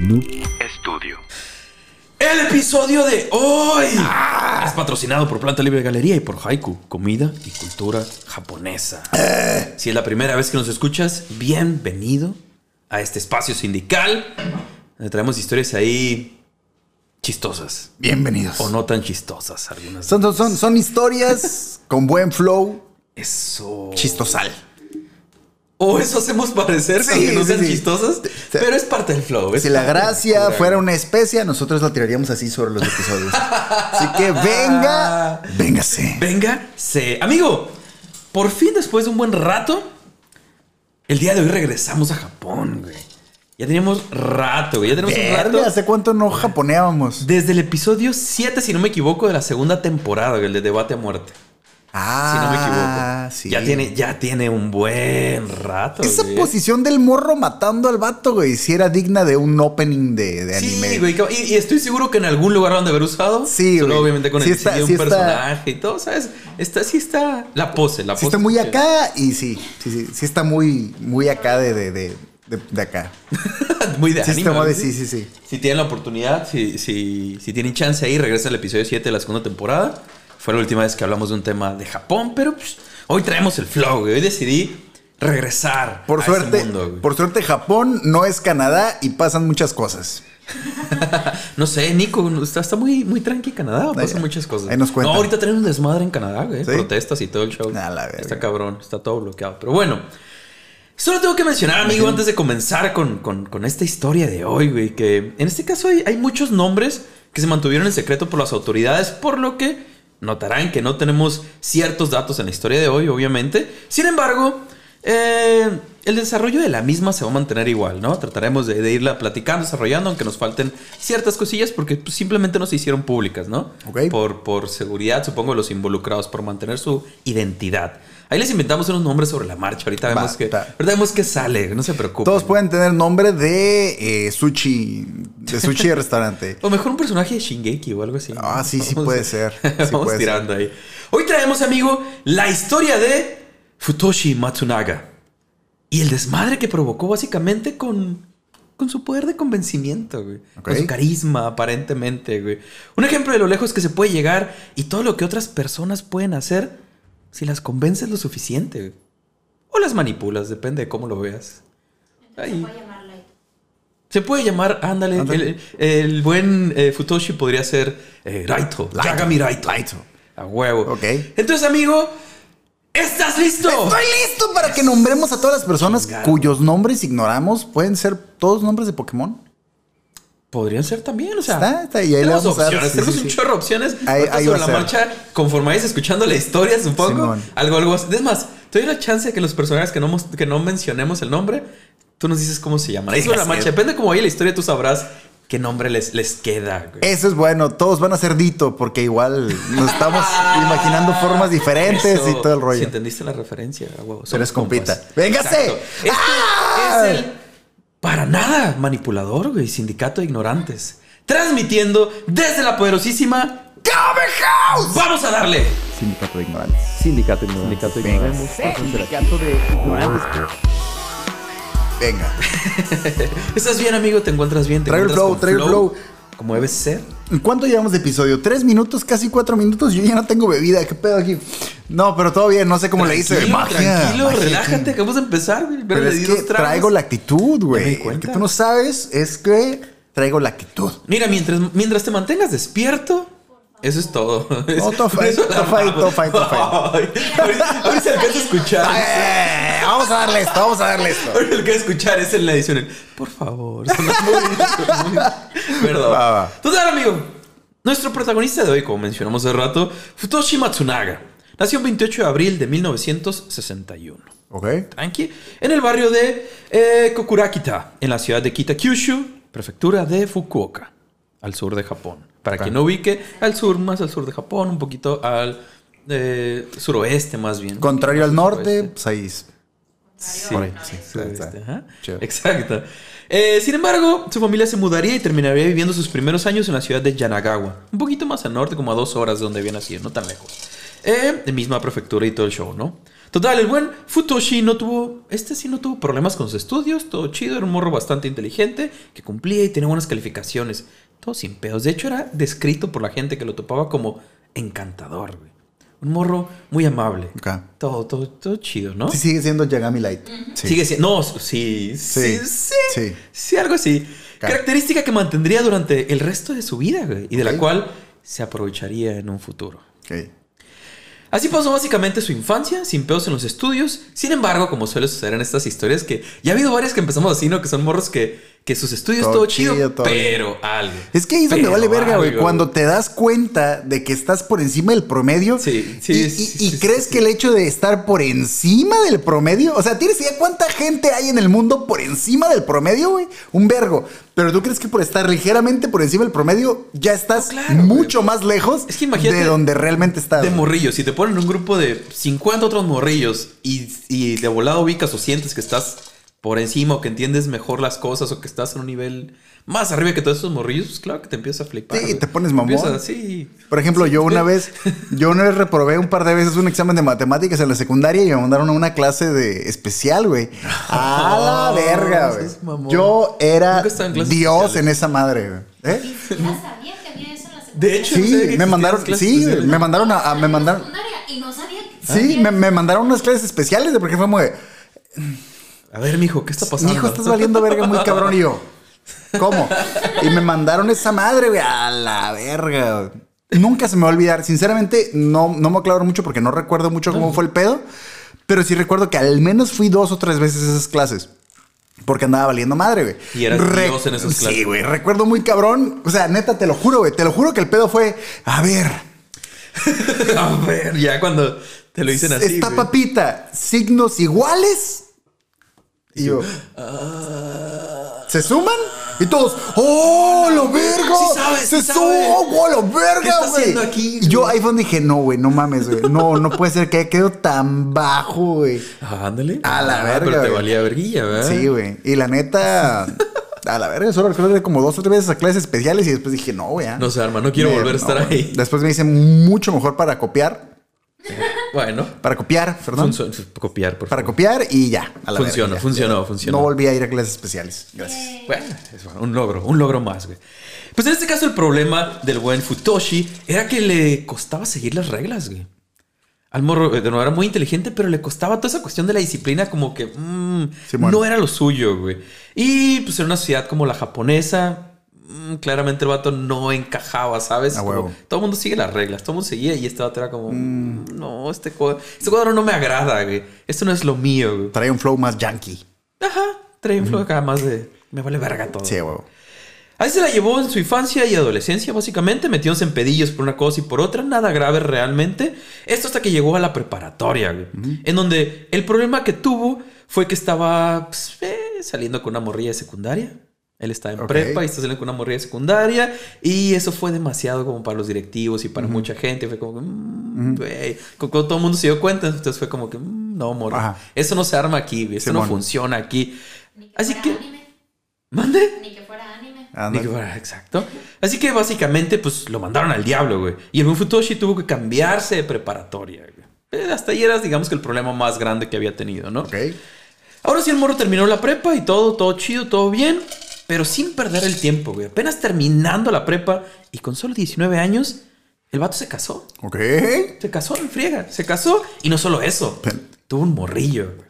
Noob Studio. El episodio de hoy es patrocinado por Planta Libre Galería y por Haiku, comida y cultura japonesa. Si es la primera vez que nos escuchas, bienvenido a este espacio sindical. Donde traemos historias ahí chistosas. Bienvenidos. O no tan chistosas algunas. Son, son, son, son historias con buen flow, Eso. chistosal. O eso hacemos parecer Sí, aunque no sean sí. chistosas. Pero es parte del flow. Si la gracia fuera una especia, nosotros la tiraríamos así sobre los episodios. Así que venga, véngase. Venga, se. Amigo, por fin después de un buen rato, el día de hoy regresamos a Japón, güey. Ya teníamos rato, güey. Ya tenemos un rato. ¿Hace cuánto no japoneábamos? Desde el episodio 7, si no me equivoco, de la segunda temporada, el de debate a muerte. Ah, Si no me equivoco. sí. Ya tiene, ya tiene un buen rato. Esa güey. posición del morro matando al vato, güey, si era digna de un opening de, de anime. Sí, güey. Y, y estoy seguro que en algún lugar han de haber usado. Sí, Solo güey. obviamente con Sí el está- sí un está- personaje y todo, ¿sabes? Está, sí está. La pose, la pose. está muy acá y sí, sí, sí, sí está muy, muy acá de, de, de, de- de acá. muy de Sí, anime, sí, sí, sí. Si tienen la oportunidad, si, si, si tienen chance ahí, regresa al episodio 7 de la segunda temporada. Fue la última vez que hablamos de un tema de Japón, pero pues, hoy traemos el flow, güey. Hoy decidí regresar Por a suerte, mundo, güey. por suerte Japón no es Canadá y pasan muchas cosas. No sé, Nico, está, está muy, muy tranqui Canadá, pasan muchas cosas. ahí nos cuentan. No, ahorita traen un desmadre en Canadá, güey. ¿Sí? Protestas y todo el show. La está cabrón, está todo bloqueado. Pero bueno, solo tengo que mencionar, amigo, antes de comenzar con, con- con esta historia de hoy, güey, que en este caso hay, hay muchos nombres que se mantuvieron en secreto por las autoridades, por lo que notarán que no tenemos ciertos datos en la historia de hoy, obviamente. Sin embargo, eh, el desarrollo de la misma se va a mantener igual, ¿no? Trataremos de, de irla platicando, desarrollando, aunque nos falten ciertas cosillas porque pues, simplemente no se hicieron públicas, ¿no? Ok. Por, por seguridad, supongo, de los involucrados, por mantener su identidad. Ahí les inventamos unos nombres sobre la marcha. Ahorita vemos, que, ahorita vemos que sale, no se preocupen. Todos pueden tener nombre de eh, sushi, de sushi de restaurante. O mejor un personaje de Shingeki o algo así. Ah, sí, sí puede ser. Sí Vamos puede tirando ahí. Hoy traemos, amigo, la historia de Futoshi Matsunaga. Y el desmadre que provocó básicamente con, con su poder de convencimiento, güey. Con su carisma, aparentemente, güey. Un ejemplo de lo lejos que se puede llegar y todo lo que otras personas pueden hacer si las convences lo suficiente, güey. O las manipulas, depende de cómo lo veas. Ahí. Se puede llamar, ándale, Ándale. El, el buen eh, Futoshi podría ser eh, Raito, Raito. Yagami Raito. Raito. A huevo. Ok. Entonces, amigo, ¿estás listo? Estoy listo para que nombremos a todas las personas Chingado. cuyos nombres ignoramos. Pueden ser todos nombres de Pokémon. Podrían ser también, o sea. Está, está, y ahí le tenemos vamos a dar, opciones, sí, tenemos sí, un sí. chorro de opciones. Ahí- ahí sobre la ser. marcha, conforme vayas escuchando la historia, supongo. Simón. Algo, algo así. Es más, te doy la chance de que los personajes que no, que no mencionemos el nombre, tú nos dices cómo se llaman. Ahí sobre la marcha, depende de cómo vaya la historia, tú sabrás qué nombre les, les queda, güey. Eso es bueno. Todos van a ser Dito porque igual nos estamos imaginando formas diferentes Eso, y todo el Si rollo. entendiste la referencia, a huevo. Pero es somos compita. ¡Véngase! Este ¡Ah! es el para nada manipulador, güey. Sindicato de ignorantes. Transmitiendo desde la poderosísima ¡Game House! ¡Vamos a darle! Sindicato de ignorantes. Sindicato de ignorantes. Venga. Sindicato de ignorantes. Venga. ¿Estás bien, amigo? ¿Te encuentras bien? ¿Te Trae el flow, trae el flow. Como debe ser. ¿En ¿Cuánto llevamos de episodio? ¿Tres minutos? ¿Casi cuatro minutos? Yo ya no tengo bebida. ¿Qué pedo aquí? No, pero todo bien. No sé cómo le hice. Tranquilo, Magia. Tranquilo, magia. relájate. Acabamos de empezar. Pero es que traigo la actitud, güey. Lo que tú no sabes es que traigo la actitud. Mira, mientras, mientras te mantengas despierto, eso es todo. No, todo fine, Eso todo fine, todo fine, todo fine. Alcanza a escuchar. Eh, vamos a darle esto, vamos a darle esto. Ahorita el que escuchar es en la edición. el, Por favor. muy- muy- Perdón. Va, va. Total, amigo. Nuestro protagonista de hoy, como mencionamos hace rato, Futoshi Matsunaga. Nació el 28 de abril de 1961. Ok. Tranqui. En el barrio de eh, Kokurakita, en la ciudad de Kitakyushu, prefectura de Fukuoka, al sur de Japón. Para Ok. quien no ubique, al sur, más al sur de Japón, un poquito al eh, suroeste más bien. Contrario al norte, pues ahí. es- Sí, Por ahí, sí, está. Chévere. Exacto. Eh, sin embargo, su familia se mudaría y terminaría viviendo sus primeros años en la ciudad de Yanagawa. Un poquito más al norte, como a dos horas de donde había nacido, no tan lejos. Eh, de misma prefectura y todo el show, ¿no? Total, el buen Futoshi no tuvo, este sí no tuvo problemas con sus estudios, todo chido, era un morro bastante inteligente, que cumplía y tenía buenas calificaciones, todo sin pedos. De hecho, era descrito por la gente que lo topaba como encantador, güey. Un morro muy amable. Ok. Todo, todo, todo chido, ¿no? Sí, sigue siendo Yagami Light. Sí. Sigue siendo. No, sí, sí, Sí, sí. sí. Sí, algo así. Característica que mantendría durante el resto de su vida, güey, y de la cual se aprovecharía en un futuro. Así pasó básicamente su infancia, sin pedos en los estudios. Sin embargo, como suele suceder en estas historias, que ya ha habido varias que empezamos así, ¿no? Que son morros que, que sus estudios todo, Todo chido, chido, todo pero algo. Es que ahí es donde vale verga, güey. Cuando te das cuenta de que estás por encima del promedio. Sí, sí, y, sí, y crees que el hecho de estar por encima del promedio. O sea, ¿tienes idea cuánta gente hay en el mundo por encima del promedio, güey? Un vergo. Pero tú crees que por estar ligeramente por encima del promedio ya estás No, claro, mucho más lejos Es que imagínate de donde realmente estás. De morrillos, si te ponen en un grupo de 50 otros morrillos y, y de volado ubicas o sientes que estás por encima o que entiendes mejor las cosas o que estás en un nivel más arriba que todos esos morrillos, pues claro que te empiezas a flipar. Sí, te pones mamón. Empiezas, sí. Por ejemplo, yo una vez, yo una vez reprobé un par de veces un examen de matemáticas en la secundaria y me mandaron a una clase de especial, güey. A la verga, güey. Yo era en Dios especiales. en esa madre, güey. ¿Eh? Ya sabía que había eso en la secundaria. De hecho, no Sí, me mandaron, sí, especiales. me mandaron a, a- me mandaron, secundaria y no sabía que sí, me, me mandaron unas clases especiales de porque fue como de, A ver, mijo, ¿qué está pasando? hijo, estás valiendo verga muy cabrón y yo, ¿cómo? Y me mandaron esa madre, güey, a la verga. Nunca se me va a olvidar. Sinceramente, no, no me aclaro mucho porque no recuerdo mucho cómo fue el pedo. Pero sí recuerdo que al menos fui dos o tres veces a esas clases. Porque andaba valiendo madre, güey. Y eras Dios en esas clases. Sí, güey. Recuerdo muy cabrón. O sea, neta, te lo juro, güey. Te lo juro que el pedo fue, a ver, A ver, ya cuando te lo dicen así. esta güey. papita, signos iguales. Y yo, ¿se suman? Y todos, ¡oh, lo verga! Sí ¡Se sí sumó, sabe. ¡oh, lo ¿Qué verga, güey! haciendo aquí, Y yo güey? ahí fue donde dije, no, güey, no mames, güey. No, no puede ser que haya quedado tan bajo, güey. Ah, ándale. A la Ah, verga, Pero te valía verguilla, ¿verdad? Sí, güey. Y la neta, a la verga, solo recuerdo como dos o tres veces a clases especiales y después dije, no, güey. ah". No sé, arma, no quiero Me- volver a estar no, ahí. Después me hice mucho mejor para copiar. Bueno, Para copiar, perdón. funcio- copiar, por Para favor. copiar y ya. a la Funcionó, verga, ya. funcionó, Ya. funcionó. No volví a ir a clases especiales. Gracias. Bueno, es un logro, un logro más, güey. Pues en este caso el problema del buen Futoshi era que le costaba seguir las reglas, güey. Al morro, eh, de nuevo, era muy inteligente, pero le costaba toda esa cuestión de la disciplina como que mm, no era lo suyo, güey. Y pues en una ciudad como la japonesa, claramente el vato no encajaba, ¿sabes? Como todo el mundo sigue las reglas, todo el mundo seguía y este vato era como, mm, no, este cuadro, este cuadro no me agrada, güey. Esto no es lo mío, güey. Trae un flow más yankee. Ajá, trae un flow acá más de, me vale verga todo. Sí, huevo. Ahí se la llevó en su infancia y adolescencia, básicamente, metiéndose en pedillos por una cosa y por otra, nada grave realmente. Esto hasta que llegó a la preparatoria, güey. En donde el problema que tuvo fue que estaba pues, eh, saliendo con una morrilla de secundaria. Él estaba en prepa y está saliendo con una morrilla secundaria. Y eso fue demasiado como para los directivos y para mucha gente. Fue como que, mm, güey. Cu- Cuando todo el mundo se dio cuenta, entonces fue como que, mm, no, morra. Ajá. Eso no se arma aquí. Eso no funciona aquí. Ni que Así fuera que, anime. mande. Ni que fuera anime. Anda. Ni que fuera- exacto. Así que básicamente, pues lo mandaron al diablo, güey. Y el buen Futoshi tuvo que cambiarse de preparatoria, güey. Eh, hasta ahí era, digamos que el problema más grande que había tenido, ¿no? Ok. Ahora sí, el morro terminó la prepa y todo, todo chido, todo bien. Pero sin perder el tiempo, güey. Apenas terminando la prepa y con solo 19 años, el vato se casó. Ok. Se casó en friega. Se casó. Y no solo eso. Tuvo un morrillo, güey.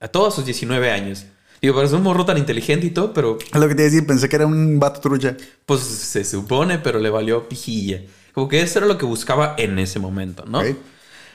A todos sus 19 años. Digo, pero es un morro tan inteligente y todo, pero Es lo que te iba a decir, pensé que era un vato trucha. pues se supone, pero le valió pijilla. Como que eso era lo que buscaba en ese momento, ¿no? Ok.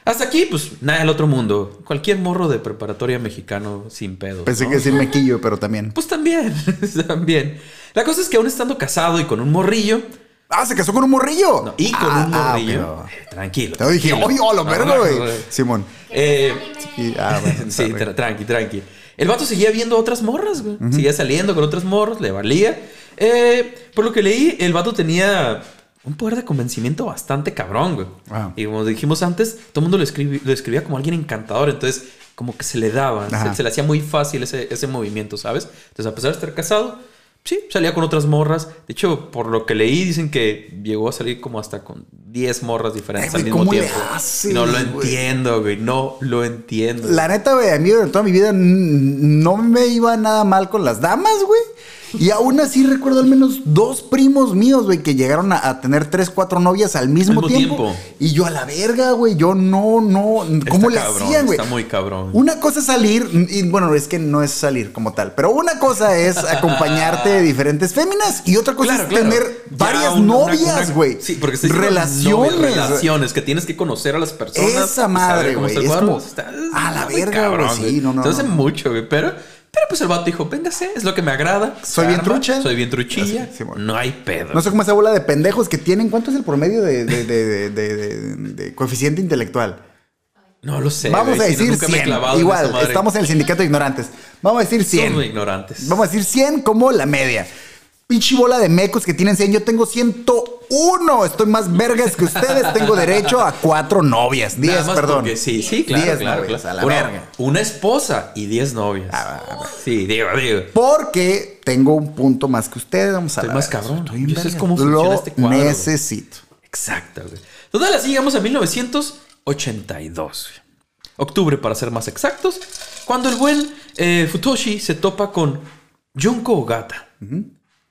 Hasta aquí, pues nada del otro mundo. Cualquier morro de preparatoria mexicano sin pedo. Pensé que decir mequillo, pero también. Pues también, también. La cosa es que aún estando casado y con un morrillo. Ah, se casó con un morrillo. no, y con Ah, un ah, morrillo. eh, tranquilo. Te dije, oye, lo No, verga, no, güey. no, Simón. Eh, Y- ah, bueno, sí, tra- tranqui, tranqui. El vato seguía viendo otras morras, güey. Seguía saliendo con otras morras, le valía. Eh, por lo que leí, el vato tenía un poder de convencimiento bastante cabrón, güey. Wow. Y como dijimos antes, todo el mundo lo, escribi- lo escribía como alguien encantador, entonces como que se le daba, se, le hacía muy fácil ese, ese movimiento, ¿sabes? Entonces, a pesar de estar casado, sí, salía con otras morras. De hecho, por lo que leí, dicen que llegó a salir como hasta con 10 morras diferentes Ay, al güey, mismo ¿cómo le tiempo. hace, no lo güey? entiendo, güey. No lo entiendo. La neta, güey, a mí durante toda mi vida no me iba nada mal con las damas, güey. Y aún así recuerdo al menos dos primos míos, güey, que llegaron a, a tener tres, cuatro novias al mismo, tiempo. tiempo. Y yo a la verga, güey, yo no, no, ¿cómo Está le cabrón, hacían, güey? Está muy cabrón. Una cosa es salir, y bueno, es que no es salir como tal, pero una cosa es acompañarte de diferentes féminas y otra cosa Claro, es claro. tener Ya varias una- novias, güey. Sí, porque diciendo relaciones. novias, relaciones, que tienes que conocer a las personas. Esa madre, güey, es cuadro. como, Está- a la verga, güey, sí, no, no, Se hace no. mucho, güey, pero, pero pues el vato dijo, véngase, es lo que me agrada. Soy bien arma, trucha. Soy bien truchilla. Sí, no hay pedo. No sé cómo esa bola de pendejos que tienen. ¿Cuánto es el promedio de, de- de- coeficiente intelectual? No lo sé. Vamos güey, a decir nunca me he 100. clavado en Igual, estamos en el sindicato de ignorantes. Vamos a decir 100. Somos ignorantes. Vamos a decir 100 como la media. Pinche bola de mecos que tienen 100. Yo tengo 101. Estoy más vergas que ustedes. Tengo derecho a cuatro novias. Nada 10, más perdón. porque sí, sí, claro, 10 claro, novias, claro. a la Una- verga. Una esposa y 10 novias. Ah. Sí, digo, digo. Porque tengo un punto más que ustedes. Vamos a Estoy más cabrón. Estoy Yo sé cómo funciona Lo este cuadro, güey. necesito. Exacto, güey. Total, así llegamos a 1982. güey. Octubre, para ser más exactos. Cuando el buen eh, Futoshi se topa con Junko Ogata.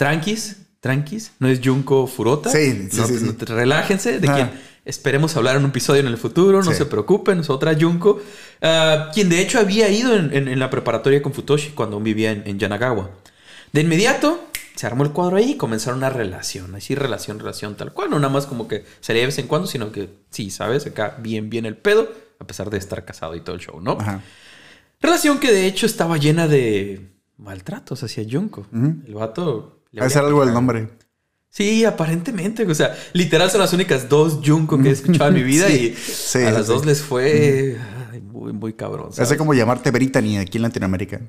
Tranquis, tranquis. No es Junko Furota. Sí, sí, No- sí, no relájense. De Ah. quien esperemos hablar en un episodio en el futuro. No se preocupen. Es otra Junko. ah, quien de hecho había ido en, en- en la preparatoria con Futoshi cuando aún vivía en, en Yanagawa. De inmediato se armó el cuadro ahí y comenzaron una relación. Así, relación, relación, tal cual. No nada más como que salía de vez en cuando, sino que sí, ¿sabes? Acá bien, bien el pedo, a pesar de estar casado y todo el show, ¿no? Ajá. Relación que de hecho estaba llena de maltratos hacia Junko. El vato. Debe ser algo del nombre. Sí, aparentemente. O sea, literal son las únicas dos Junko que he escuchado en mi vida Sí, y sí, a las sí. dos les fue ay, muy, muy cabrón. Hace como llamarte Brittany aquí en Latinoamérica.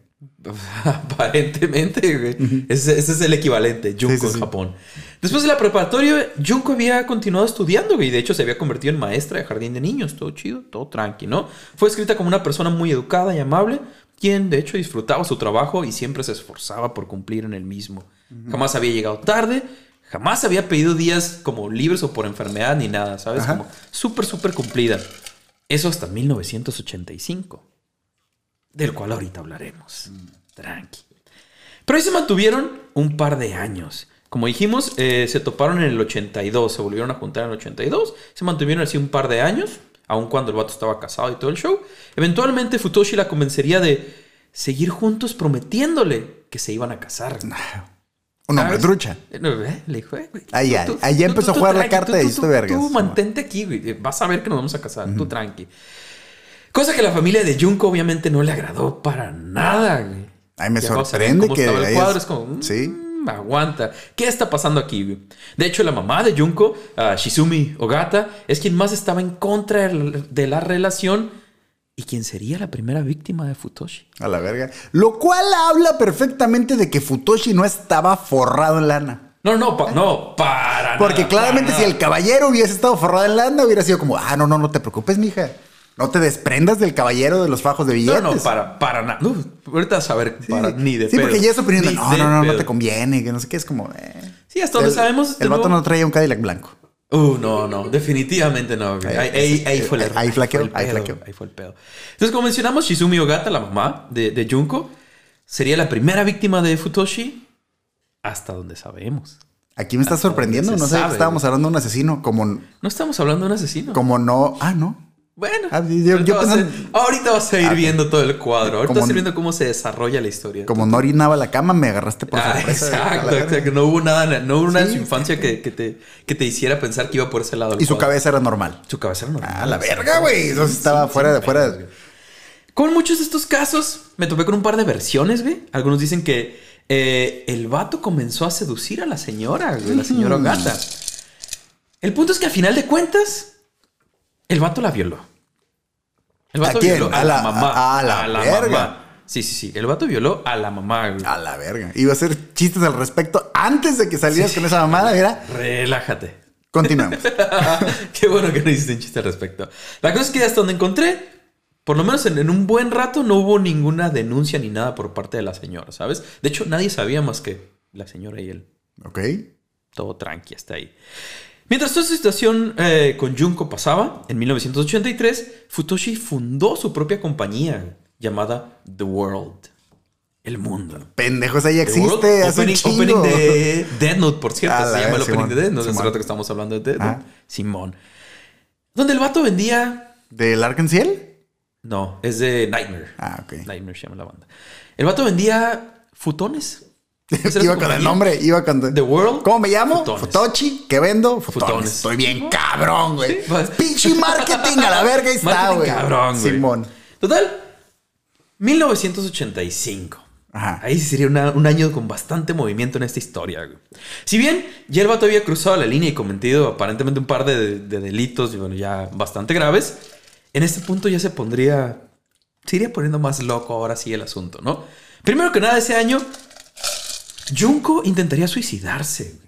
Aparentemente, güey. ese, ese es el equivalente, Junko en. Japón. Después de la preparatoria, Junko había continuado estudiando, güey. De hecho, se había convertido en maestra de jardín de niños. Todo chido, todo tranqui, ¿no? Fue escrita como una persona muy educada y amable, quien de hecho disfrutaba su trabajo y siempre se esforzaba por cumplir en el mismo. Jamás había llegado tarde, jamás había pedido días como libres o por enfermedad ni nada, ¿sabes? Ajá. Como súper, súper cumplida. Eso hasta 1985 del cual ahorita hablaremos. Tranqui. Pero ahí se mantuvieron un par de años. Como dijimos, eh, se toparon en el 82, se volvieron a juntar en el 82, se mantuvieron así un par de años, aun cuando el vato estaba casado y todo el show. Eventualmente Futoshi la convencería de seguir juntos prometiéndole que se iban a casar. Un hombre trucha. Eh, eh, Le dijo, eh, güey, Ahí, ahí, ahí empezó a jugar la carta de tú, esto tú, vergas. Tú mantente aquí, güey. Vas a ver que nos vamos a casar. Tú tranqui. Cosa que la familia de Junko obviamente no le agradó para nada, güey. Ay, me Ya sorprende cómo que estaba el cuadro. Es como, mm, Sí. aguanta. ¿Qué está pasando aquí, güey? De hecho, la mamá de Junko, ah, Shizumi Ogata, es quien más estaba en contra de la relación y quien sería la primera víctima de Futoshi. A la verga. Lo cual habla perfectamente de que Futoshi no estaba forrado en lana. No, no, pa- no, para Porque nada, claramente para si el caballero hubiese estado forrado en lana, hubiera sido como, ah, no, no, no te preocupes, mija. No te desprendas del caballero de los fajos de billetes. No, no, para, para nada. No, ahorita vas a ver, Sí, para, ni de Sí, pedo. porque ya es opinión de, no, de no, no, no te conviene, que no sé qué, es como... eh. Sí, hasta donde sabemos. El vato nuevo- no traía un Cadillac blanco. Uh, no, no, definitivamente no. Ahí, ahí- ahí fue el error. Ahí flaqueó, fue el ahí flaqueó. Ahí fue el pedo. Entonces, como mencionamos, Shizumi Ogata, la mamá de, de Junko, sería la primera víctima de Futoshi hasta donde sabemos. Aquí me está sorprendiendo, no sé sabe, estábamos güey. hablando de un asesino, como, No estamos hablando de un asesino. como no... Ah, no. Bueno, Ah, yo- ahorita, yo vas a, pensando- ahorita vas a ir Ah, viendo todo el cuadro. Ahorita vas a ir viendo cómo se desarrolla la historia. Como no orinaba la cama, me agarraste por Ah, sorpresa. Exacto, exacto. No hubo nada, no hubo nada en Sí. su infancia que, que te, que te hiciera pensar que iba por ese lado. Y su cuadro. cabeza era normal. Su cabeza era normal. Ah, la verga, güey. Entonces estaba Sí, fuera Fuera pedos, de... güey. Con muchos de estos casos, me topé con un par de versiones, güey. Algunos dicen que eh, el vato comenzó a seducir a la señora, güey, la señora Mm. gata. El punto es que a final de cuentas, el vato la violó. El vato ¿A quién? violó a, A la, la- mamá. a la verga. mamá. Sí, sí, sí. El vato violó a la mamá, güey. A la verga. Iba a hacer chistes al respecto antes de que salieras con esa mamada. Mira, Relájate. continuamos. Qué bueno que no hiciste un chiste al respecto. La cosa es que hasta donde encontré, por lo menos en, en un buen rato, no hubo ninguna denuncia ni nada por parte de la señora, ¿sabes? De hecho, nadie sabía más que La señora y él. Ok. Todo tranqui hasta ahí. Mientras toda esta situación eh, con Junko pasaba, en 1983, Futoshi fundó su propia compañía llamada The World. El mundo. Pendejo, esa ya existe. Hace un opening, chingo. opening de Dead Note, por cierto. Ah, se la llama el opening de Dead Note. Hace rato que estamos hablando de Dead Ah. Note. Simón. Donde el vato vendía... ¿Del Arkansas? No, es de Nightmare. Ah, ok. Nightmare se llama la banda. El vato vendía futones. Iba con el nombre, iba con... The World. ¿Cómo me llamo? Futones. Futochi. ¿Qué vendo? Futones. Futones. Estoy bien cabrón, güey. Sí. Pinche marketing a la verga ahí está, güey. cabrón, güey. Simón. Total, 1985. Ajá. Ahí sería una- un año con bastante movimiento en esta historia. güey. Si bien ya el vato había cruzado la línea y cometido aparentemente un par de, de delitos, y bueno, ya bastante graves, en este punto ya se pondría. Se iría poniendo más loco ahora sí el asunto, ¿no? Primero que nada, ese año, Junko intentaría suicidarse.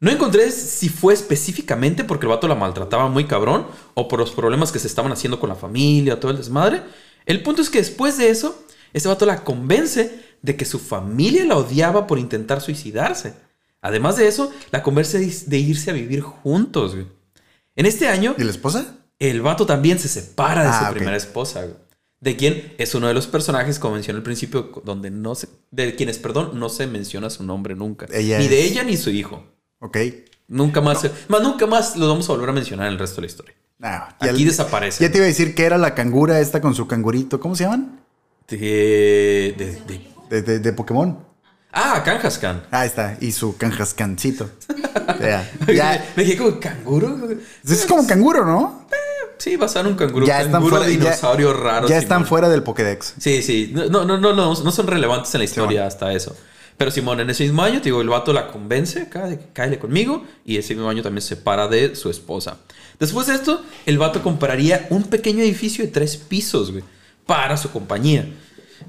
No encontré si fue específicamente porque el vato la maltrataba muy cabrón o por los problemas que se estaban haciendo con la familia, todo el desmadre. El punto es que después de eso, este vato la convence de que su familia la odiaba por intentar suicidarse. Además de eso, la convence de- irse a vivir juntos. güey. En este año, ¿Y la esposa? el vato también se separa de Ah, su ok. primera esposa, güey. De quien es uno de los personajes, como mencioné al principio, donde no se, de quienes, perdón, no se menciona su nombre nunca. Ella ni de ella ni su hijo. Ok. Nunca más, se- más nunca más lo vamos a volver a mencionar en el resto de la historia. Ah, Aquí desaparece. Ya te iba a decir que era la cangura esta con su cangurito. ¿Cómo se llaman? De, de- de- De, de- de Pokémon. Ah, Kanjaskan. Ah, está. Y su canjascancito. ya. ya. Me dije como canguro. Es como canguro, ¿no? Sí, va a ser un canguro. ya están canguro fuera. ya- dinosaurio raro. Ya están Simón. fuera del Pokédex. Sí, sí. No, no, no, no, no, no son relevantes en la historia Simón. hasta eso. Pero Simón, en ese mismo año, te digo, el vato la convence acá de que cáele conmigo y ese mismo año también se separa de su esposa. Después de esto, el vato compraría un pequeño edificio de tres pisos, güey, para su compañía.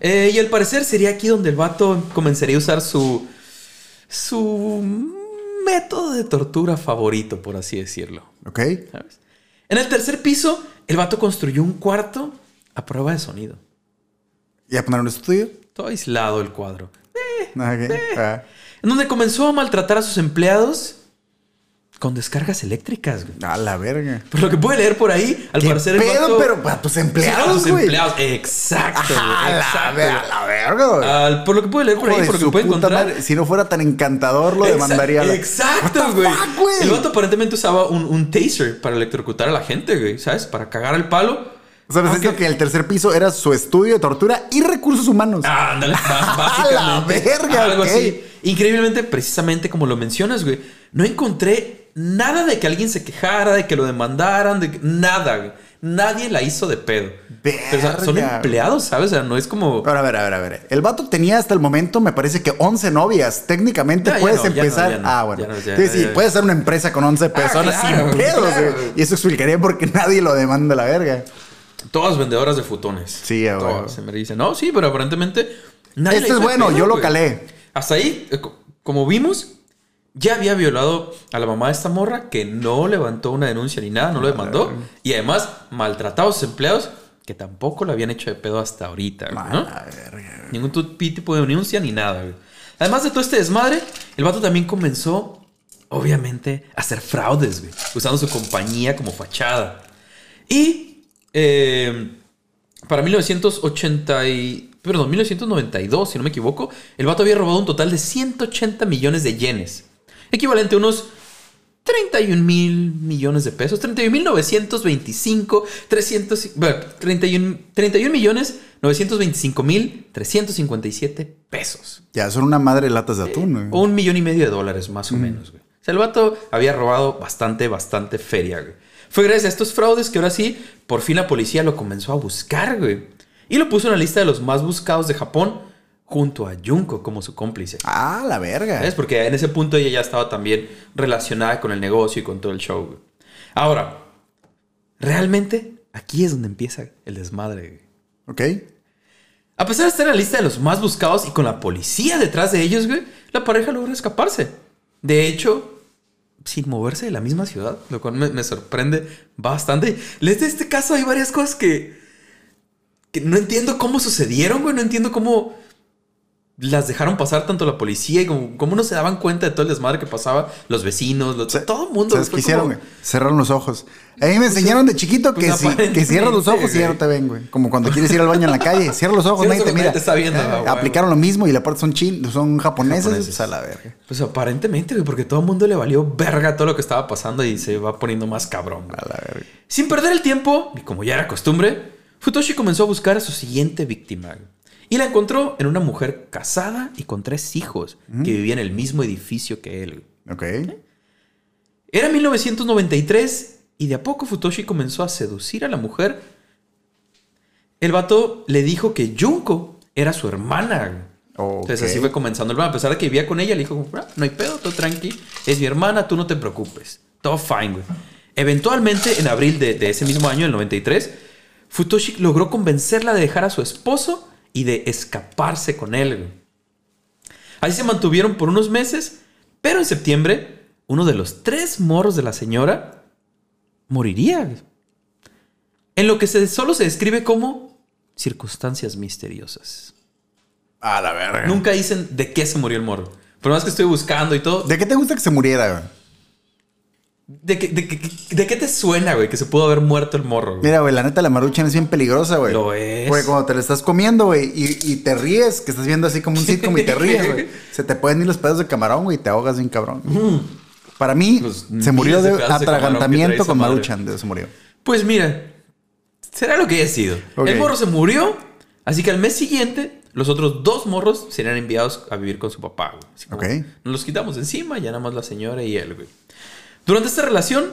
Eh, y al parecer sería aquí donde el vato comenzaría a usar su. su método de tortura favorito, por así decirlo. ¿Ok? ¿sabes? En el tercer piso, el vato construyó un cuarto a prueba de sonido. ¿Y a poner un estudio? Todo aislado el cuadro. Ok. Ah. En donde comenzó a maltratar a sus empleados con descargas eléctricas. güey. A la verga. Por lo que puede leer por ahí, al ¿Qué parecer el pedo? vato- Pero para tus Sí, a empleados, sus güey. empleados. Exacto, güey, A la, exacto, ver- güey. a la verga, güey. Al- por lo que puede leer por ahí, por lo que encontrar. madre, Si no fuera tan encantador, lo demandaría. la- Exacto, fuck, güey. El vato aparentemente usaba un, un taser para electrocutar a la gente, güey. ¿Sabes? Para cagar el palo. O sea, siento que el tercer piso era su estudio de tortura y recursos humanos. Ah, Ándale, básicamente. la verga, Algo así. Increíblemente, precisamente como lo mencionas, güey. No encontré nada de que alguien se quejara, de que lo demandaran, de que- nada, güey. Nadie la hizo de pedo. Pero, o sea, son empleados, ¿sabes? O sea, no es como. Ahora, a ver, a ver, a ver. El vato tenía hasta el momento, me parece que 11 novias. Técnicamente ya puedes no, ya no, empezar. ya no. ah, bueno. Sí, sí, puedes ser una empresa con 11 personas claro, sin pedos. claro. güey. Y eso explicaría por qué nadie lo demanda a la verga. Todas vendedoras de futones. Sí. Todas. Se me dicen, no, sí, pero aparentemente. nadie Este la es bueno, yo lo calé. Hasta ahí, eh, co- como vimos, ya había violado a la mamá de esta morra que no levantó una denuncia ni nada, no lo demandó. Y además maltrataba a sus empleados que tampoco lo habían hecho de pedo hasta ahorita, ¿no? Ningún tipo de denuncia ni nada, güey. Además de todo este desmadre, el vato también comenzó, obviamente, a hacer fraudes, güey. Usando su compañía como fachada. Y eh, para 1980 y, perdón, 1992, si no me equivoco, el vato había robado un total de 180 millones de yenes. Equivalente a unos 31 mil millones de pesos. 31 mil 925, 300, bueno, 31, 31 millones 925 mil 357 pesos. Ya, son una madre de latas de atún, güey. O un millón y medio de dólares, más o Mm. menos, güey. O sea, el vato había robado bastante, bastante feria, güey. Fue gracias a estos fraudes que ahora sí, por fin la policía lo comenzó a buscar, güey. Y lo puso en la lista de los más buscados de Japón, junto a Junko como su cómplice. Ah, la verga. ¿Sabes? Porque en ese punto ella ya estaba también relacionada con el negocio y con todo el show. güey. Ahora, realmente aquí es donde empieza el desmadre. güey. Ok. A pesar de estar en la lista de los más buscados y con la policía detrás de ellos, güey, la pareja logra escaparse. De hecho, sin moverse de la misma ciudad, lo cual me, me sorprende bastante. Desde este caso hay varias cosas que, que no entiendo cómo sucedieron, güey. No entiendo cómo las dejaron pasar tanto la policía y como, como no se daban cuenta de todo el desmadre que pasaba, los vecinos, los- todo el mundo. ¿Sabes qué hicieron, como-? Cerraron los ojos. A mí me enseñaron de chiquito que, pues si, que cierras los ojos y ya no te ven, güey. Como cuando quieres ir al baño en la calle. Cierra los ojos, nadie te mira. nadie te está viendo, Eh, aplicaron lo mismo y la parte son chin, son japoneses. Japoneses. Pues a la verga. Pues aparentemente, güey, porque todo el mundo le valió verga todo lo que estaba pasando y se va poniendo más cabrón. güey. A la verga. Sin perder el tiempo, y como ya era costumbre, Futoshi comenzó a buscar a su siguiente víctima. güey. Y la encontró en una mujer casada y con tres hijos que vivía en el mismo edificio que él. Ok. Era 1993 y de a poco Futoshi comenzó a seducir a la mujer. El vato le dijo que Junko era su hermana. Entonces así fue comenzando el plan. A pesar de que vivía con ella, le dijo, "Ah, no hay pedo, todo tranqui. Es mi hermana, tú no te preocupes. Todo fine, güey. Eventualmente, en abril de, de ese mismo año, el 93, Futoshi logró convencerla de dejar a su esposo y de escaparse con él. Ahí se mantuvieron por unos meses, pero en septiembre, uno de los tres moros de la señora moriría. En lo que se, solo se describe como circunstancias misteriosas. A la verga. Nunca dicen de qué se murió el morro. Por más que estoy buscando y todo. ¿De, ¿De qué te gusta que se muriera, güey? qué, de qué- de qué te suena, güey, que se pudo haber muerto el morro? güey? Mira, güey, la neta, la maruchan es bien peligrosa, güey. Lo es. Güey, cuando te la estás comiendo, güey, y, y te ríes, que estás viendo así como un sitcom y te ríes, güey. Se te pueden ir los pedos de camarón, güey, y te ahogas bien cabrón. Para mí, Los se murió de de de atragantamiento con maruchan, de eso se murió. Pues mira, será lo que haya sido. El morro se murió, así que al mes siguiente, los otros dos morros serían enviados a vivir con su papá, güey. Así como, Ok. Nos los quitamos de encima, ya nada más la señora y él, güey. Durante esta relación,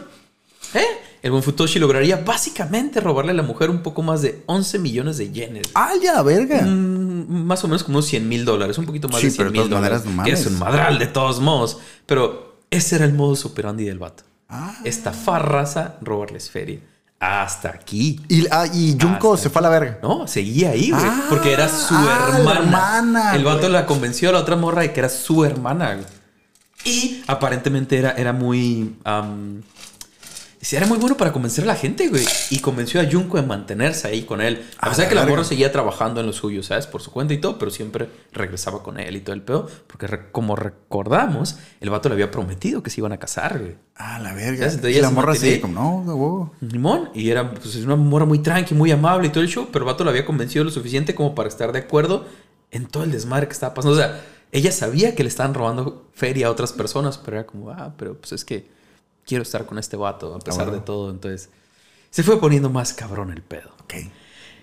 ¿eh? El buen Futoshi lograría básicamente robarle a la mujer un poco más de 11 millones de yenes. ¡Ah, ya, verga! Mm, más o menos como unos 100 mil dólares, un poquito más Sí, de 100 pero de mil dólares. no que es un madral de todos modos. Pero ese era el modus operandi del vato. Ah. Estafar raza, robarles feria. Hasta aquí. Y, ah, y Junko Hasta se fue a la verga. No, seguía ahí, güey. Ah, porque era su hermana. hermana, El vato la convenció a la otra morra de que era su hermana, güey. Y aparentemente era, era muy. sí, era muy bueno para convencer a la gente, güey. Y convenció a Junko de mantenerse ahí con él. A Ah, pesar de que la morra seguía trabajando en lo suyo, ¿sabes? Por su cuenta y todo, pero siempre regresaba con él y todo el pedo. Porque re- como recordamos, el vato le había prometido que se iban a casar, güey. Ah, la verga. Entonces y la morra así como, no, de huevo. Limón. Y era pues, es una morra muy tranqui, muy amable y todo el show. Pero el vato la había convencido lo suficiente como para estar de acuerdo en todo el desmadre que estaba pasando. O sea, ella sabía que le estaban robando feria a otras personas, pero era como, ah, pero pues es que quiero estar con este vato a pesar bueno. de todo. Entonces, se fue poniendo más cabrón el pedo.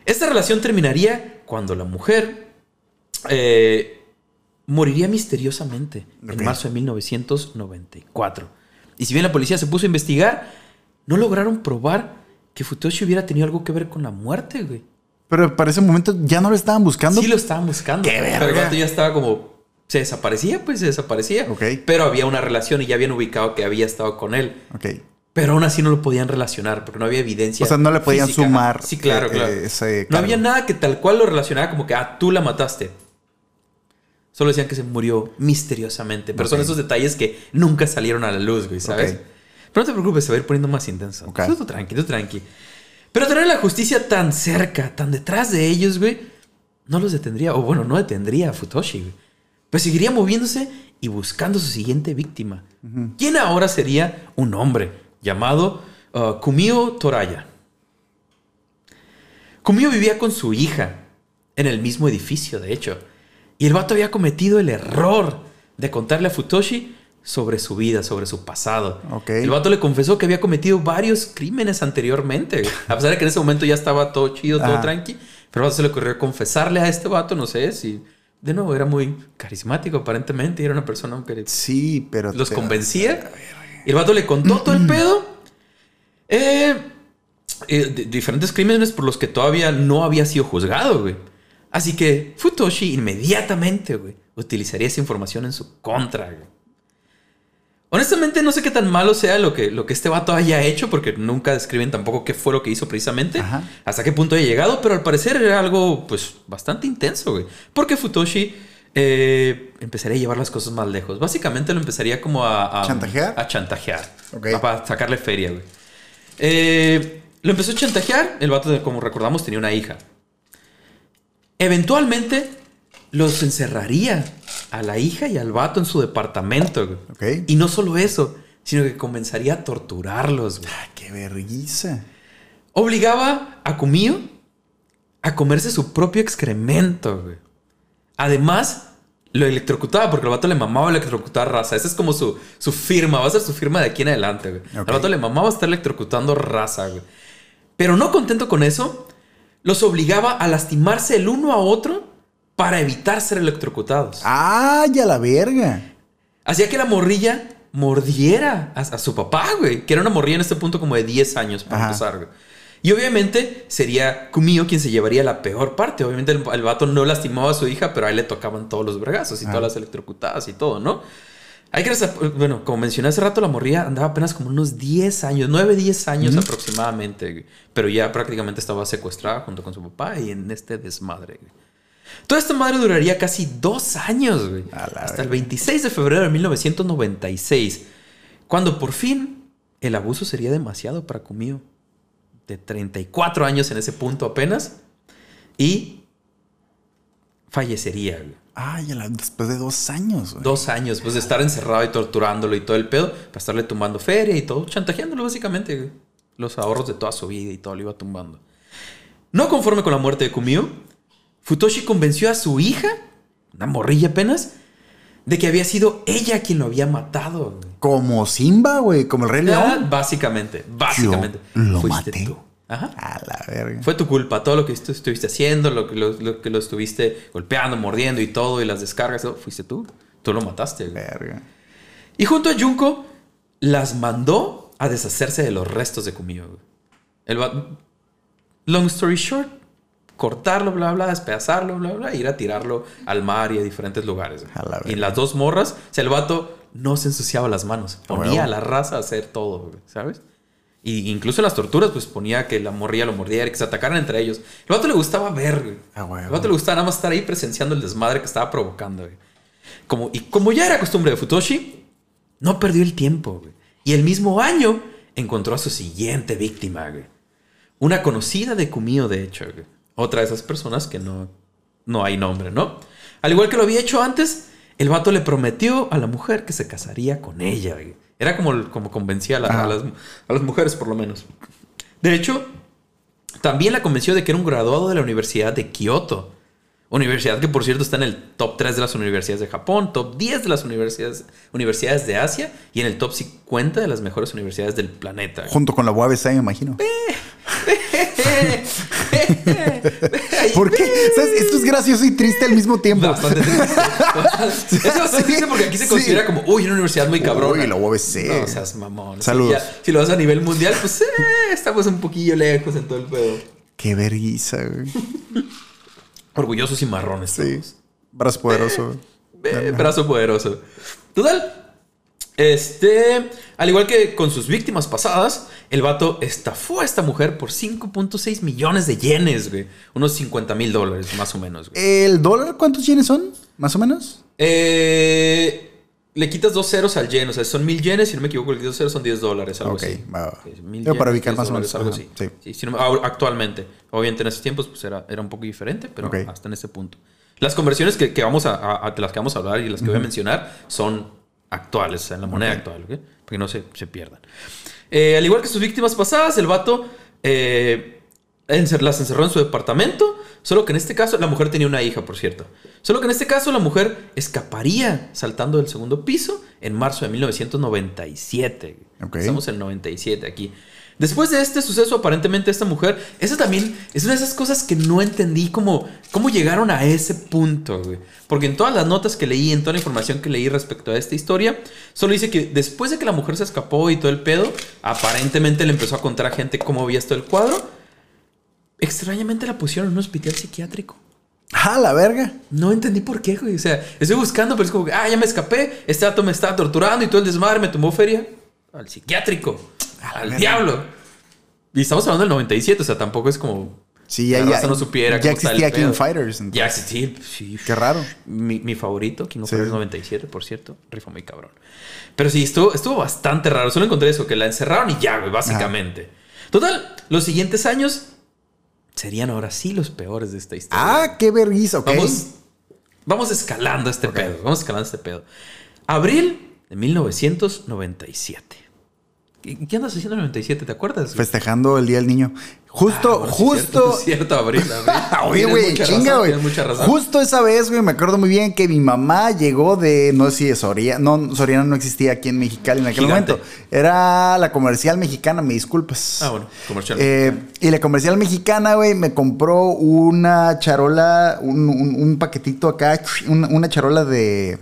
Esta relación terminaría cuando la mujer eh, moriría misteriosamente en marzo de 1994. Y si bien la policía se puso a investigar, no lograron probar que Futoshi hubiera tenido algo que ver con la muerte, güey. Pero para ese momento ya no lo estaban buscando. Sí lo estaban buscando. ¡Qué Pero el verga! vato ya estaba como... Se desaparecía, pues se desaparecía. Pero había una relación y ya habían ubicado que había estado con él. Ok. Pero aún así no lo podían relacionar porque no había evidencia. O sea, no le podían física. sumar, Sí, claro, eh, claro. eh, ese no había nada que tal cual lo relacionara como que, ah, tú la mataste. Solo decían que se murió misteriosamente. Pero son esos detalles que nunca salieron a la luz, güey, ¿sabes? Pero no te preocupes, se va a ir poniendo más intenso. Ok. Tú, tú tranqui, tú tranqui. Pero tener la justicia tan cerca, tan detrás de ellos, güey, no los detendría. O bueno, no detendría a Futoshi, güey. Pues seguiría moviéndose y buscando su siguiente víctima. ¿Quién ahora sería un hombre llamado uh, Kumio Toraya? Kumio vivía con su hija en el mismo edificio, de hecho. Y el vato había cometido el error de contarle a Futoshi sobre su vida, sobre su pasado. Ok. El vato le confesó que había cometido varios crímenes anteriormente. A pesar de que en ese momento ya estaba todo chido, todo Ajá. tranqui. Pero vato se le ocurrió confesarle a este vato, no sé si... De nuevo, era muy carismático aparentemente. y Era una persona que Sí, pero. los convencía. Y el vato le contó todo el pedo. Eh, eh, de- diferentes crímenes por los que todavía no había sido juzgado, güey. Así que Futoshi inmediatamente, güey, utilizaría esa información en su contra, güey. Honestamente, no sé qué tan malo sea lo que, lo que este vato haya hecho, porque nunca describen tampoco qué fue lo que hizo precisamente, Ajá. hasta qué punto haya llegado, pero al parecer era algo, pues, bastante intenso, güey. Porque Futoshi eh, empezaría a llevar las cosas más lejos. Básicamente lo empezaría como a... a ¿Chantajear? A chantajear. Para sacarle feria, güey. Eh, lo empezó a chantajear. El vato, como recordamos, tenía una hija. Eventualmente, los encerraría a la hija y al vato en su departamento. güey. Ok. Y no solo eso, sino que comenzaría a torturarlos. güey. Ah, qué vergüenza. Obligaba a Kumio a comerse su propio excremento, güey. Además, lo electrocutaba porque el vato le mamaba electrocutar raza. Esa es como su, su firma, va a ser su firma de aquí en adelante, güey. Ok. El vato le mamaba estar electrocutando raza, güey. Pero no contento con eso, los obligaba a lastimarse el uno a otro para evitar ser electrocutados. ¡Ay, a la verga! Hacía que la morrilla mordiera a, a su papá, güey. Que era una morrilla en este punto como de 10 años para Ajá. empezar, güey. Y obviamente sería Kumio quien se llevaría la peor parte. Obviamente el, el vato no lastimaba a su hija, pero a él le tocaban todos los bregazos y Ah. todas las electrocutadas y todo, ¿no? Hay que bueno, como mencioné hace rato, la morrilla andaba apenas como unos 10 años, 9, 10 años aproximadamente, güey. pero ya prácticamente estaba secuestrada junto con su papá y en este desmadre. güey. Toda esta madre duraría casi dos años, güey. Hasta el 26 de febrero de 1996, cuando por fin el abuso sería demasiado para Kumio, de 34 años en ese punto apenas, y fallecería, güey. ¡Ay, a la- después de dos años, güey! Dos años, pues de estar encerrado y torturándolo y todo el pedo, para estarle tumbando feria y todo, chantajeándolo básicamente, güey. Los ahorros de toda su vida y todo lo iba tumbando. No conforme con la muerte de Kumio, Futoshi convenció a su hija, una morrilla apenas, de que había sido ella quien lo había matado. güey. Como Simba, güey. Como el Rey Ah, León. básicamente, básicamente. Yo lo Fuiste maté. tú. Ajá. A la verga. Fue tu culpa, todo lo que estu- estuviste haciendo, lo que lo, lo que lo estuviste golpeando, mordiendo y todo, y las descargas, todo, fuiste tú. Tú lo mataste. güey. Verga. Y junto a Junko las mandó a deshacerse de los restos de Kumio. Long story short, cortarlo, bla, bla, despedazarlo, bla, bla, e ir a tirarlo al mar y a diferentes lugares. A y las dos morras, o sea, el vato no se ensuciaba las manos. Ponía a la raza a hacer todo, ¿sabes? Y incluso en las torturas, pues ponía que la morrilla lo mordiera que se atacaran entre ellos. El vato le gustaba ver, güey. El vato le gustaba nada más estar ahí presenciando el desmadre que estaba provocando, güey. Como, y como ya era costumbre de Futoshi, no perdió el tiempo, güey. Y el mismo año encontró a su siguiente víctima, güey. Una conocida de Kumio, de hecho, güey. Otra de esas personas que no, no hay nombre, ¿no? Al igual que lo había hecho antes, el vato le prometió a la mujer que se casaría con ella. Era como, como convencía a, la- Ajá. a las, a las mujeres, por lo menos. De hecho, también la convenció de que era un graduado de la Universidad de Kioto. Universidad que, por cierto, está en el top 3 de las universidades de Japón, top 10 de las universidades, universidades de Asia y en el top 50 de las mejores universidades del planeta. Junto con la UABC, me imagino. ¿Por qué? ¿Sabes? Esto es gracioso y triste al mismo tiempo. Bastante triste. Es bastante triste porque aquí se Sí. considera como, uy, una universidad muy cabrona. Uy, la UABC. No seas mamón. Sí, Saludos. ya, si lo vas a nivel mundial, pues eh, estamos un poquillo lejos en todo el pedo. Qué vergüenza, güey. Orgullosos y marrones. Sí. todos. Brazo poderoso. Eh, brazo poderoso. Total. Este, al igual que con sus víctimas pasadas, el vato estafó a esta mujer por 5.6 millones de yenes, güey. Unos 50 mil dólares, más o menos, güey. ¿El dólar cuántos yenes son? ¿Más o menos? Eh, le quitas dos ceros al yen, o sea, son mil yenes, si no me equivoco, le quitas dos ceros son 10 dólares, algo Ok, así. va, va. Sí, mil Digo, para ubicar 10 más o menos. Algo así. sí. Sí, si no- ahora- actualmente. Obviamente en esos tiempos pues era, era un poco diferente, pero hasta en ese punto. Las conversiones que, que vamos a, a- las que vamos a hablar y las que voy a mencionar son actuales, en la moneda actual, ¿ok? Para que no se, se pierdan. Eh, al igual que sus víctimas pasadas, el vato eh, las encerró en su departamento, solo que en este caso la mujer tenía una hija, por cierto. Solo que en este caso la mujer escaparía saltando del segundo piso en marzo de 1997. Ok. Estamos en el 97 aquí. Después de este suceso, aparentemente esta mujer, eso también es una de esas cosas que no entendí cómo, cómo llegaron a ese punto, güey. Porque en todas las notas que leí, en toda la información que leí respecto a esta historia, solo dice que después de que la mujer se escapó y todo el pedo, aparentemente le empezó a contar a gente cómo había estado el cuadro. Extrañamente la pusieron en un hospital psiquiátrico. Ah, la verga. No entendí por qué, güey. O sea, estoy buscando, pero es como que, ah, ya me escapé. Este dato me estaba torturando y todo el desmadre me tomó feria. Al psiquiátrico. Al diablo. Y estamos hablando del 97, o sea, tampoco es como. Sí, ya, la ya. no supiera ya existía King pedo. Fighters. entonces. Ya existía, sí. Qué raro. Mi, mi favorito, King of Sí. Fighters 97, por cierto. Rifa muy cabrón. Pero sí, estuvo, estuvo bastante raro. Solo encontré eso, que la encerraron y ya, güey, básicamente. Total, los siguientes años serían ahora sí los peores de esta historia. Ah, qué vergüenza, ok. Vamos Vamos escalando este pedo. Vamos escalando este pedo. Abril de 1997. ¿Qué andas haciendo en el 97? ¿Te acuerdas? Festejando el Día del Niño. Justo, Ah, bueno, justo. sí, cierto, abril, abril. Oye, güey, chinga, güey. Justo esa vez, güey, me acuerdo muy bien que mi mamá llegó de, no sé si de Soriana, no, Soriana no existía aquí en Mexicali en aquel Gigante. momento. Era la comercial mexicana, me disculpas. Ah, bueno, comercial. Eh, y la comercial mexicana, güey, me compró una charola, un, un- un paquetito acá, una, una charola de,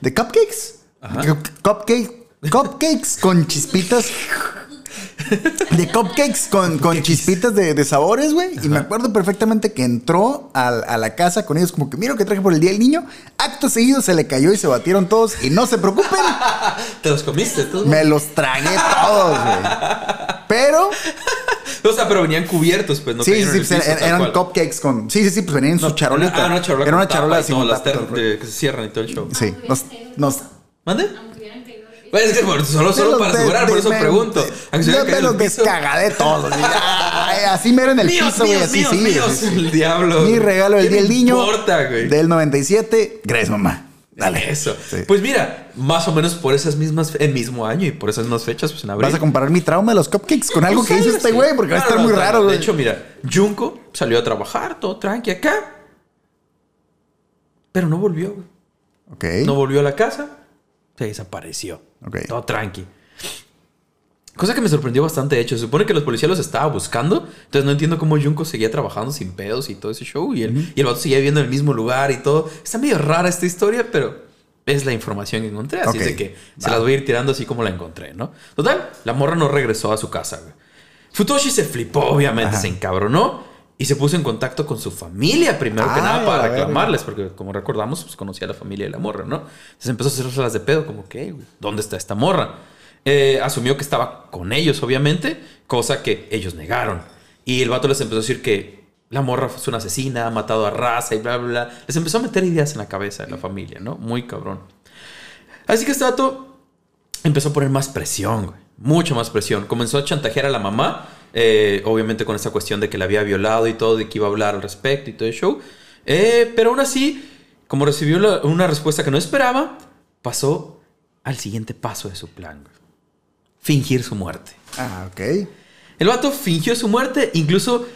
de cupcakes. Ajá. Cup- Cupcake, cupcakes con chispitas. De cupcakes con, con chispitas de, de sabores, güey. Y me acuerdo perfectamente que entró al- a, la casa con ellos, como que mira que traje por el día del niño. Acto seguido se le cayó y se batieron todos. Y no se preocupen, ¿Te los comiste tú? me los tragué todos, güey. Pero, O sea, pero venían cubiertos, pues no sí, sí, sí, el pues, piso, eran, cupcakes con. Sí, sí, sí, pues venían en su No, charolita. Era, ah, una charola Era una charola así con las ter- el de- que se cierran y todo el show. Sí, nos, nos, ¿Mande? Pues es que solo, De solo los para de- asegurar, por de- eso me- pregunto. Yo me los descagadé todos. así, mero en el Míos, piso, güey. Así, míos, sí. míos, el diablo. Mi regalo del ¿Qué día del niño. importa, güey? Del 97. Gracias, mamá. Dale eso. Sí. Pues mira, más o menos por esas mismas, el mismo año y por esas mismas fechas, pues en abril. ¿Vas a comparar mi trauma de los cupcakes con algo que Pues, hizo algo este güey? Porque va a estar muy no, raro, De güey. hecho, mira, Junko salió a trabajar, todo tranqui acá. Pero no volvió, güey. Ok. No volvió a la casa. Se desapareció. Ok. Todo tranqui. Cosa que me sorprendió bastante, de hecho. Se supone que los policías los estaba buscando. Entonces no entiendo cómo Junko seguía trabajando sin pedos y todo ese show. Y el, y el vato seguía viviendo en el mismo lugar y todo. Está medio rara esta historia, pero es la información que encontré. Así Ok. es de que se las voy a ir tirando así como la encontré, ¿no? Total, la morra no regresó a su casa, güey. Futoshi se flipó, obviamente, Ajá. se encabronó y se puso en contacto con su familia primero que Ay, nada para reclamarles, porque como recordamos, pues conocía a la familia de la morra, ¿no? Entonces empezó a hacerse las de pedo, como que, ¿dónde está esta morra? Eh, asumió que estaba con ellos, obviamente, cosa que ellos negaron. Y el vato les empezó a decir que la morra fue una asesina, ha matado a raza y bla, bla, bla. Les empezó a meter ideas en la cabeza de la familia, ¿no? Muy cabrón. Así que este vato empezó a poner más presión, güey. Mucha más presión. Comenzó a chantajear a la mamá, eh, obviamente con esa cuestión de que la había violado y todo, de que iba a hablar al respecto y todo el show. Eh, pero aún así, como recibió la- una respuesta que no esperaba, pasó al siguiente paso de su plan. Fingir su muerte. Ah, ok. El vato fingió su muerte, incluso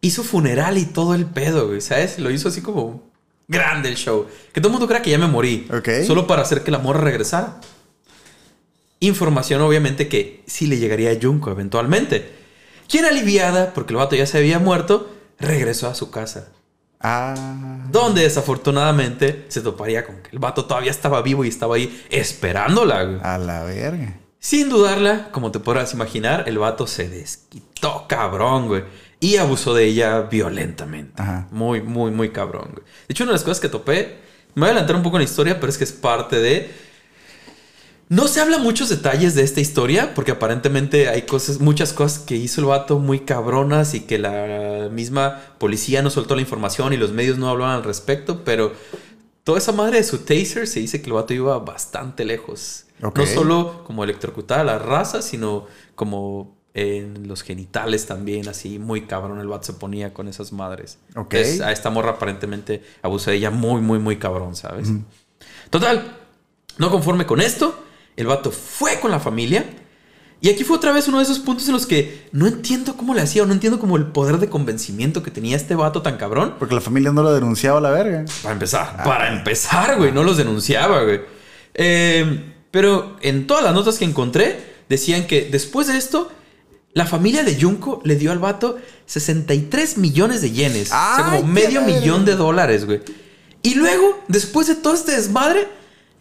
hizo funeral y todo el pedo, güey, ¿sabes? Lo hizo así como grande el show. Que todo el mundo crea que ya me morí. Ok. Solo para hacer que la morra regresara. Información, obviamente, que sí le llegaría a Junko eventualmente. Quien aliviada, porque el vato ya se había muerto, regresó a su casa. Ah. Donde desafortunadamente se toparía con que el vato todavía estaba vivo y estaba ahí esperándola, güey. A la verga. Sin dudarla, como te podrás imaginar, el vato se desquitó cabrón, güey. Y abusó de ella violentamente. Ajá. Muy, muy, muy cabrón, güey. De hecho, una de las cosas que topé, me voy a adelantar un poco en la historia, pero es que es parte de... No se habla muchos detalles de esta historia, porque aparentemente hay cosas, muchas cosas que hizo el vato muy cabronas y que la misma policía no soltó la información y los medios no hablaban al respecto, pero toda esa madre de su taser se dice que el vato iba bastante lejos. No solo como electrocutar a la raza, sino como en los genitales también, así muy cabrón el vato se ponía con esas madres. Ok. Entonces, a esta morra aparentemente abusó de ella muy, muy, muy cabrón, ¿sabes? Total, no conforme con esto, el vato fue con la familia. Y aquí fue otra vez uno de esos puntos en los que no entiendo cómo le hacía o no entiendo como el poder de convencimiento que tenía este vato tan cabrón. Porque la familia no lo denunciaba a la verga. Para empezar, para empezar, güey, no los denunciaba, güey. Eh, pero en todas las notas que encontré, decían que después de esto, la familia de Junko le dio al vato 63 millones de yenes. o sea, ¡Ay, como medio millón de dólares, güey. Y luego, después de todo este desmadre,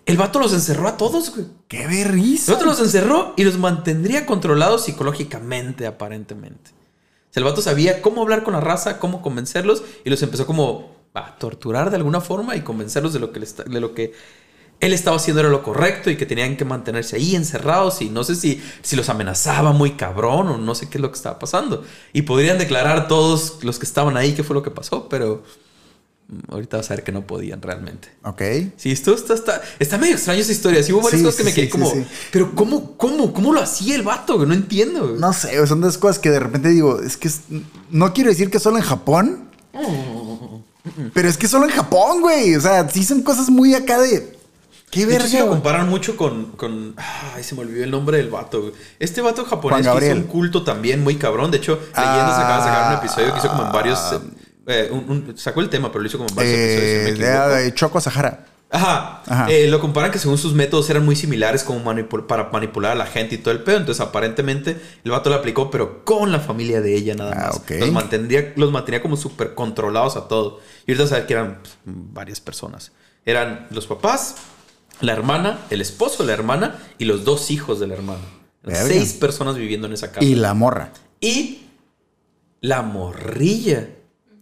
el vato los encerró a todos, güey. ¡Qué El berrizo! vato los encerró y los mantendría controlados psicológicamente, aparentemente. O sea, el vato sabía cómo hablar con la raza, cómo convencerlos y los empezó como a torturar de alguna forma y convencerlos de lo que, de lo que él estaba haciendo era lo correcto y que tenían que mantenerse ahí encerrados y no sé si, si los amenazaba muy cabrón o no sé qué es lo que estaba pasando. Y podrían declarar todos los que estaban ahí qué fue lo que pasó, pero ahorita vas a ver que no podían realmente. Ok. Sí, esto está, está, está medio extraño esa historia. Sí, hubo varias Sí, cosas que sí, me quedé sí, como, sí, sí. pero ¿cómo, cómo, cómo lo hacía el vato? No entiendo. No sé, son de esas cosas que de repente digo, es que es- no quiero decir que solo en Japón, Pero es que solo en Japón, güey. O sea, sí son cosas muy acá de. Qué De hecho, verga. lo comparan mucho con, con. Ay, se me olvidó el nombre del vato, güey. Este vato japonés que hizo un culto también muy cabrón. De hecho, Leyendas acaba de sacar un episodio que hizo como en varios. eh, eh, un- un- sacó el tema, pero lo hizo como en varios Eh, de, Choco Sahara. Ajá. Ajá. Eh, lo comparan que según sus métodos eran muy similares como manipul- para manipular a la gente y todo el pedo. Entonces, aparentemente, el vato lo aplicó, pero con la familia de ella nada Ah, más. ok. Los, mantendría, los mantenía como súper controlados a todo. Y ahorita saber que eran pues, varias personas. Eran los papás, la hermana, el esposo de la hermana y los dos hijos de la hermana. Seis personas viviendo en esa casa. Y la morra. Y la morrilla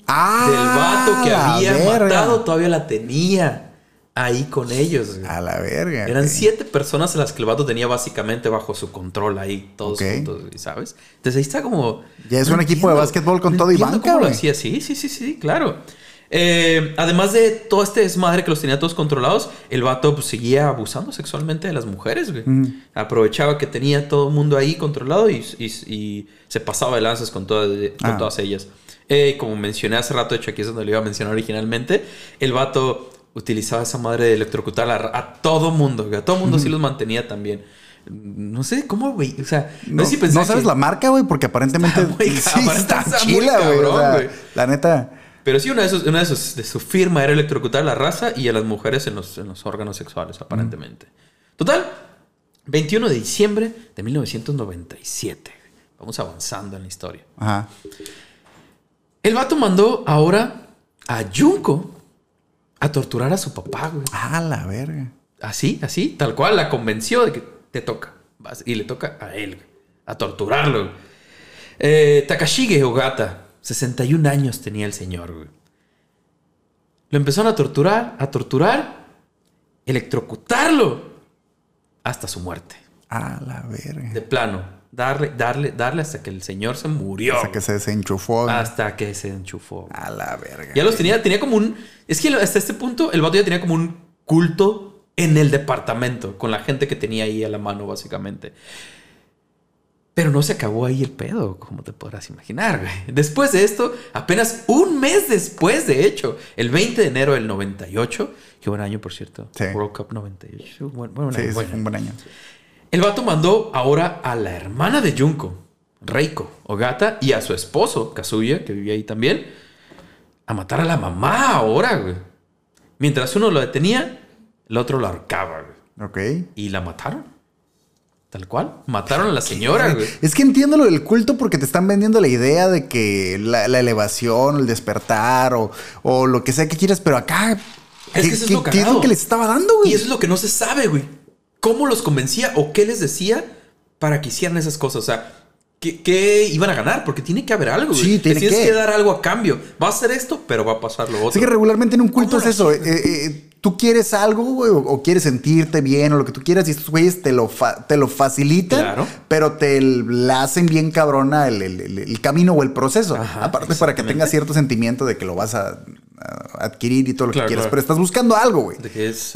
Ah, del vato que había verga. matado todavía la tenía ahí con ellos. güey. A la verga. Eran siete personas a las que el vato tenía básicamente bajo su control ahí, todos juntos, ¿sabes? Entonces ahí está como. Ya es un equipo de básquetbol con todo y banca, cómo lo güey. hacía. Sí, sí, sí, sí, claro. Eh, además de todo este desmadre que los tenía todos controlados, el vato pues, seguía abusando sexualmente de las mujeres, güey. Mm. Aprovechaba que tenía todo el mundo ahí controlado y, y- y se pasaba de lanzas con, todas con Ah. todas ellas. Eh, como mencioné hace rato, de hecho aquí es donde lo iba a mencionar originalmente, el vato utilizaba esa madre de electrocutar a, a todo mundo, güey. A todo mundo sí los mantenía también. No sé cómo, güey. O sea, no, No, sé si pensé no sabes que- la marca, güey, porque aparentemente Está muy sí está, está chila, güey. o sea. La neta. Pero sí, una de, sus, una de, sus- de su firma era electrocutar a la raza y a las mujeres en los, en los órganos sexuales, aparentemente. Total, 21 de diciembre de 1997. Vamos avanzando en la historia. Ajá. El vato mandó ahora a Junko a torturar a su papá, güey. Ah, la verga. Así, así, tal cual, la convenció de que te toca. Vas- Y le toca a él, a torturarlo. Eh, Takashige Ogata, 61 años tenía el señor, güey. Lo empezaron a torturar, a torturar, electrocutarlo hasta su muerte. Ah, la verga. De plano, darle, darle, darle hasta que el señor se murió. Hasta que se desenchufó. Hasta que se enchufó. A la verga. Ya los tenía, tenía como un. Es que hasta este punto el vato ya tenía como un culto en el departamento, con la gente que tenía ahí a la mano, básicamente. Pero no se acabó ahí el pedo, como te podrás imaginar, güey. Después de esto, apenas un mes después, de hecho, el 20 de enero del 98, qué buen año, por cierto. Sí. World Cup 98. Buen, buen Sí, año, sí, buen fue un buen año. el vato mandó ahora a la hermana de Junko, Reiko Ogata, y a su esposo, Kazuya, que vivía ahí también, a matar a la mamá ahora, güey. Mientras uno lo detenía, el otro lo ahorcaba, güey. Ok. Y la mataron. Tal cual. Mataron a la señora, güey. Es que entiendo lo del culto porque te están vendiendo la idea de que la, la elevación, el despertar o, o lo que sea que quieras, pero acá. Es ¿qué, que eso es lo qué es cagado. lo que les estaba dando, güey? Y eso es lo que no se sabe, güey. ¿Cómo los convencía o qué les decía para que hicieran esas cosas? O sea, ¿qué, qué iban a ganar? Porque tiene que haber algo, güey. Sí, Les tiene tienes que. que dar algo a cambio. Va a hacer esto, pero va a pasar lo otro. Así que regularmente en un culto ¿Cómo es eso. eh, eh, tú quieres algo, güey, o, o quieres sentirte bien o lo que tú quieras, y estos güeyes te lo, fa- te lo facilitan, Claro. pero te la hacen bien cabrona el, el- el- el camino o el proceso. Ajá, Aparte, para que tengas cierto sentimiento de que lo vas a, a adquirir y todo lo Claro, que quieras, claro. pero estás buscando algo, güey.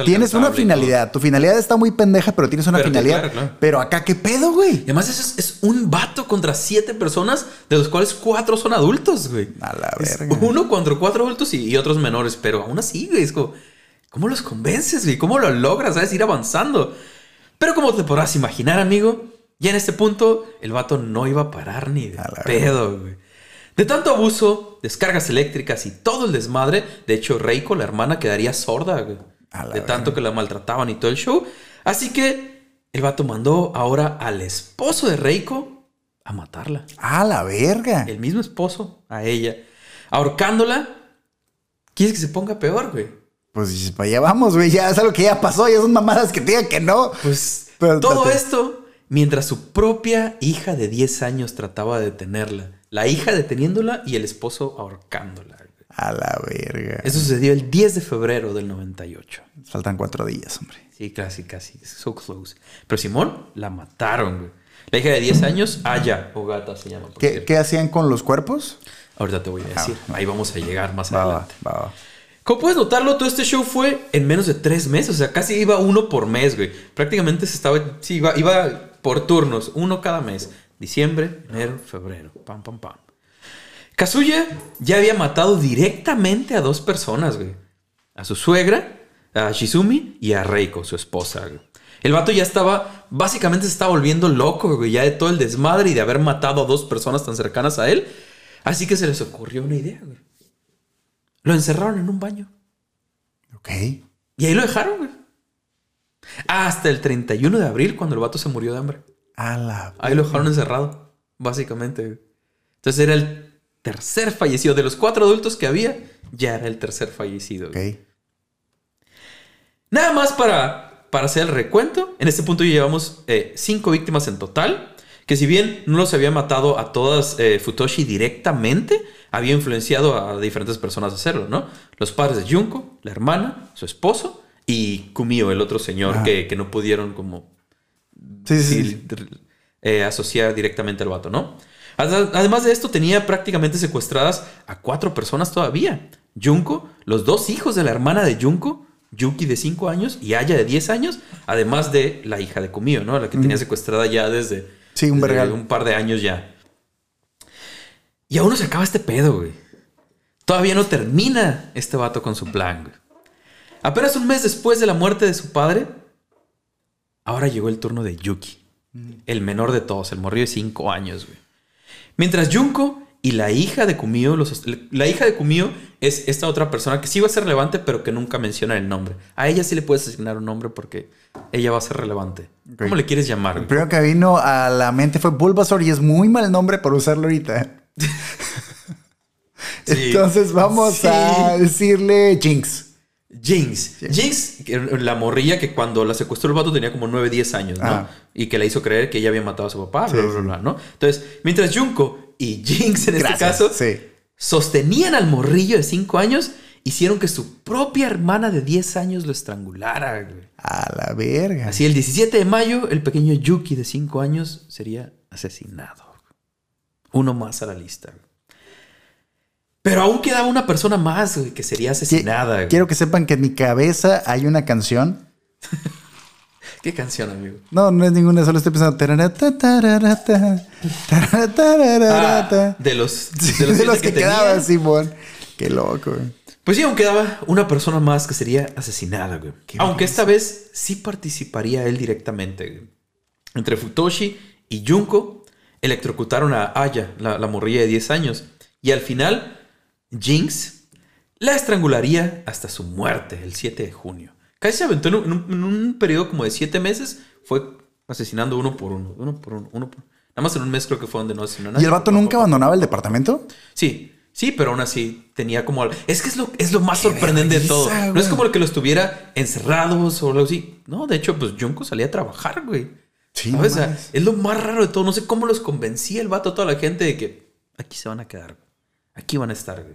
Tienes una finalidad. Tu finalidad está muy pendeja, pero tienes una Pero, finalidad. claro, claro. Pero acá, ¿qué pedo, güey? Además eso es, es un vato contra siete personas, de los cuales cuatro son adultos, güey. A la Es verga. uno contra cuatro adultos y, y otros menores, pero aún así, güey, es como, ¿cómo los convences, güey? ¿Cómo lo logras, sabes? Ir avanzando. Pero como te podrás imaginar, amigo, ya en este punto el vato no iba a parar ni de pedo, güey. De tanto abuso, descargas eléctricas y todo el desmadre, de hecho, Reiko, la hermana, quedaría sorda, güey. De tanto que la maltrataban y todo el show. Así que el vato mandó ahora al esposo de Reiko a matarla. A la verga. El mismo esposo a ella. Ahorcándola. ¿Quieres que se ponga peor, güey? Pues dices, para allá vamos, güey. Ya es algo que ya pasó. Ya son mamadas que te digan que no. Pues Pero, todo esto mientras su propia hija de 10 años trataba de detenerla. La hija deteniéndola y el esposo ahorcándola. güey. A la verga. Eso sucedió el 10 de febrero del 98. Faltan cuatro días, hombre. Sí, casi, casi. So close. Pero Simón la mataron, güey. La hija de 10 años, Aya Ogata se llama. por ¿Qué, qué hacían con los cuerpos? Ahorita te voy a decir. Ahí vamos a llegar más va, adelante. va, va. Como puedes notarlo, todo este show fue en menos de tres meses. O sea, casi iba uno por mes, güey. Prácticamente se estaba. Sí, iba, iba por turnos, uno cada mes. Diciembre, enero, febrero. Pam, pam, pam. Kazuya ya había matado directamente a dos personas, güey. A su suegra, a Shizumi y a Reiko, su esposa, güey. El vato ya estaba, básicamente se estaba volviendo loco, güey, ya de todo el desmadre y de haber matado a dos personas tan cercanas a él. Así que se les ocurrió una idea, güey. Lo encerraron en un baño. Ok. Y ahí lo dejaron, güey. Hasta el 31 de abril, cuando el vato se murió de hambre. A la. Ahí lo dejaron encerrado, básicamente. güey. Entonces era el tercer fallecido. De los cuatro adultos que había, ya era el tercer fallecido. güey. Ok. Nada más para, para hacer el recuento. En este punto ya llevamos eh, cinco víctimas en total. Que si bien no los había matado a todas eh, Futoshi directamente, había influenciado a diferentes personas a hacerlo, ¿no? Los padres de Junko, la hermana, su esposo y Kumio, el otro señor Ajá. que, que no pudieron como Sí, sí, sí, sí. eh, asociar directamente al vato, ¿no? Ade- Además de esto, tenía prácticamente secuestradas a cuatro personas todavía. Junko, los dos hijos de la hermana de Junko, Yuki de 5 años y Aya de 10 años, además de la hija de Kumio, ¿no? La que tenía secuestrada ya desde, Sí, un desde un par de años ya. Y aún no se acaba este pedo, güey. Todavía no termina este vato con su plan, güey. Apenas un mes después de la muerte de su padre, ahora llegó el turno de Yuki, el menor de todos, el morrillo de 5 años, güey. Mientras Junko y la hija de Kumio, los- la hija de Kumio es esta otra persona que sí va a ser relevante, pero que nunca menciona el nombre. A ella sí le puedes asignar un nombre porque ella va a ser relevante. ¿Cómo le quieres llamar? El primero que vino a la mente fue Bulbasaur y es muy mal nombre para usarlo ahorita. Sí. Entonces vamos Sí. a decirle Jinx. Jinx. Jinx, la morrilla que cuando la secuestró el vato tenía como 9, 10 años, ¿no? Ajá. Y que le hizo creer que ella había matado a su papá, bla, Sí, bla, bla, ¿no? Entonces, mientras Junko y Jinx en este caso sostenían al morrillo de 5 años, hicieron que su propia hermana de 10 años lo estrangulara. A la verga. Así, el 17 de mayo, el pequeño Yuki de 5 años sería asesinado. Uno más a la lista. Pero aún quedaba una persona más güey, que sería asesinada. Quiero que sepan que en mi cabeza hay una canción. ¿Qué canción, amigo? No, no es ninguna, solo estoy pensando. Ah, de los, de los, de los que, tenía. quedaban, Simón. Qué loco, güey. Pues sí, aún quedaba una persona más que sería asesinada, güey. Qué Aunque esta vez sí participaría él directamente, güey. Entre Futoshi y Junko electrocutaron a Aya, la, la morrilla de 10 años. Y al final, Jinx la estrangularía hasta su muerte, el 7 de junio. Casi se aventó en un, en periodo como de 7 meses, fue asesinando uno por uno, uno por uno, uno por Nada más en un mes creo que fue donde no asesinó a nadie. ¿Y el vato nunca abandonaba el departamento? Sí, sí, pero aún así tenía como... Es que es lo, es lo más sorprendente de todo. No es como el que lo estuviera encerrados o algo así. No, de hecho, pues Junko salía a trabajar, güey. Es lo más raro de todo. No sé cómo los convencía el vato a toda la gente de que aquí se van a quedar. Aquí van a estar.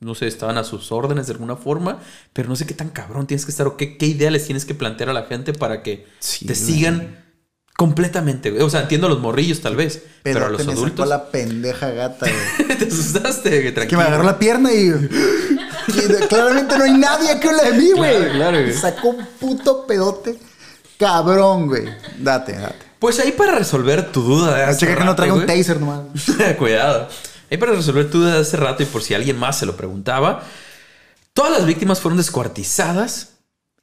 No sé, estaban a sus órdenes de alguna forma, pero no sé qué tan cabrón tienes que estar o qué, qué idea les tienes que plantear a la gente para que Sí, te güey. sigan completamente, güey. O sea, entiendo a los morrillos tal vez, pero, a los adultos... la pendeja gata, güey. te asustaste, güey, que tranquilo. me agarró la pierna y. y claramente no hay nadie que hable de mí, güey. Claro, claro, güey. Sacó un puto pedote. Cabrón, güey. Date, date. Pues ahí para resolver tu duda de hace Checa que no rato, traiga un taser nomás. Cuidado. Ahí para resolver tu duda de hace rato y por si alguien más se lo preguntaba, todas las víctimas fueron descuartizadas,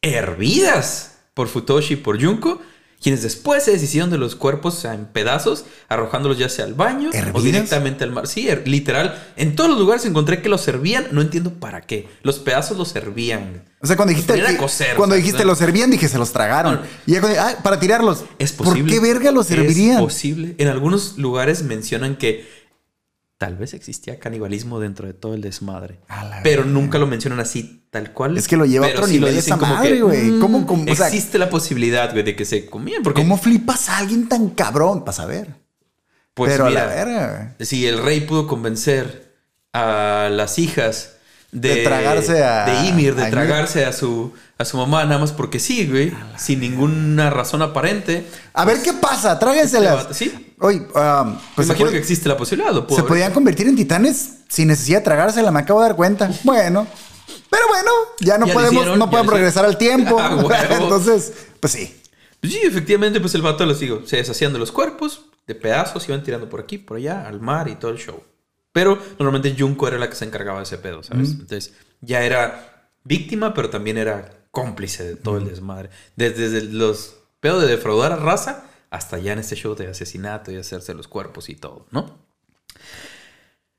hervidas por Futoshi y por Junko, quienes después se deshicieron de los cuerpos en pedazos, arrojándolos ya sea al baño o directamente al mar. Sí, her- literal. En todos los lugares encontré que los servían, no entiendo para qué. Los pedazos los servían. O sea, cuando dijiste, que- cocer, cuando o sea, dijiste ¿no? los servían, dije se los tragaron. No. Y ya cuando, ah, para tirarlos. Es posible. ¿Por qué verga los servirían? Es posible. En algunos lugares mencionan que tal vez existía canibalismo dentro de todo el desmadre. Pero nunca lo mencionan así, tal cual. Es que lo lleva a otro sí lo nivel esa como madre, que, güey. mm, ¿Cómo- cómo? O sea- existe la posibilidad, güey, de que se comían. Porque, ¿Cómo flipas a alguien tan cabrón? Para saber. pues, Pero mira, a la verga, güey. si el rey pudo convencer a las hijas de, De tragarse a- de Ymir, de a Ymir. tragarse a su, a su mamá, nada más porque sí, güey, sin ninguna razón aparente. A ver qué pasa, Este tráguenselas. vato- sí. Oye, um, pues se, imagino puede- que existe la posibilidad. se podían convertir en titanes sin necesidad de tragársela, me acabo de dar cuenta. Bueno, pero bueno, ya no Ya podemos, hicieron, no podemos regresar al tiempo. Ah. Entonces, pues sí. Pues sí, efectivamente, pues el vato les digo, se deshacían de los cuerpos, de pedazos, iban tirando por aquí, por allá, al mar y todo el show. Pero normalmente Junko era la que se encargaba de ese pedo, ¿sabes? Entonces ya era víctima, pero también era cómplice de todo el desmadre. Desde, desde los pedos de defraudar a raza hasta ya en este show de asesinato y hacerse los cuerpos y todo, ¿no?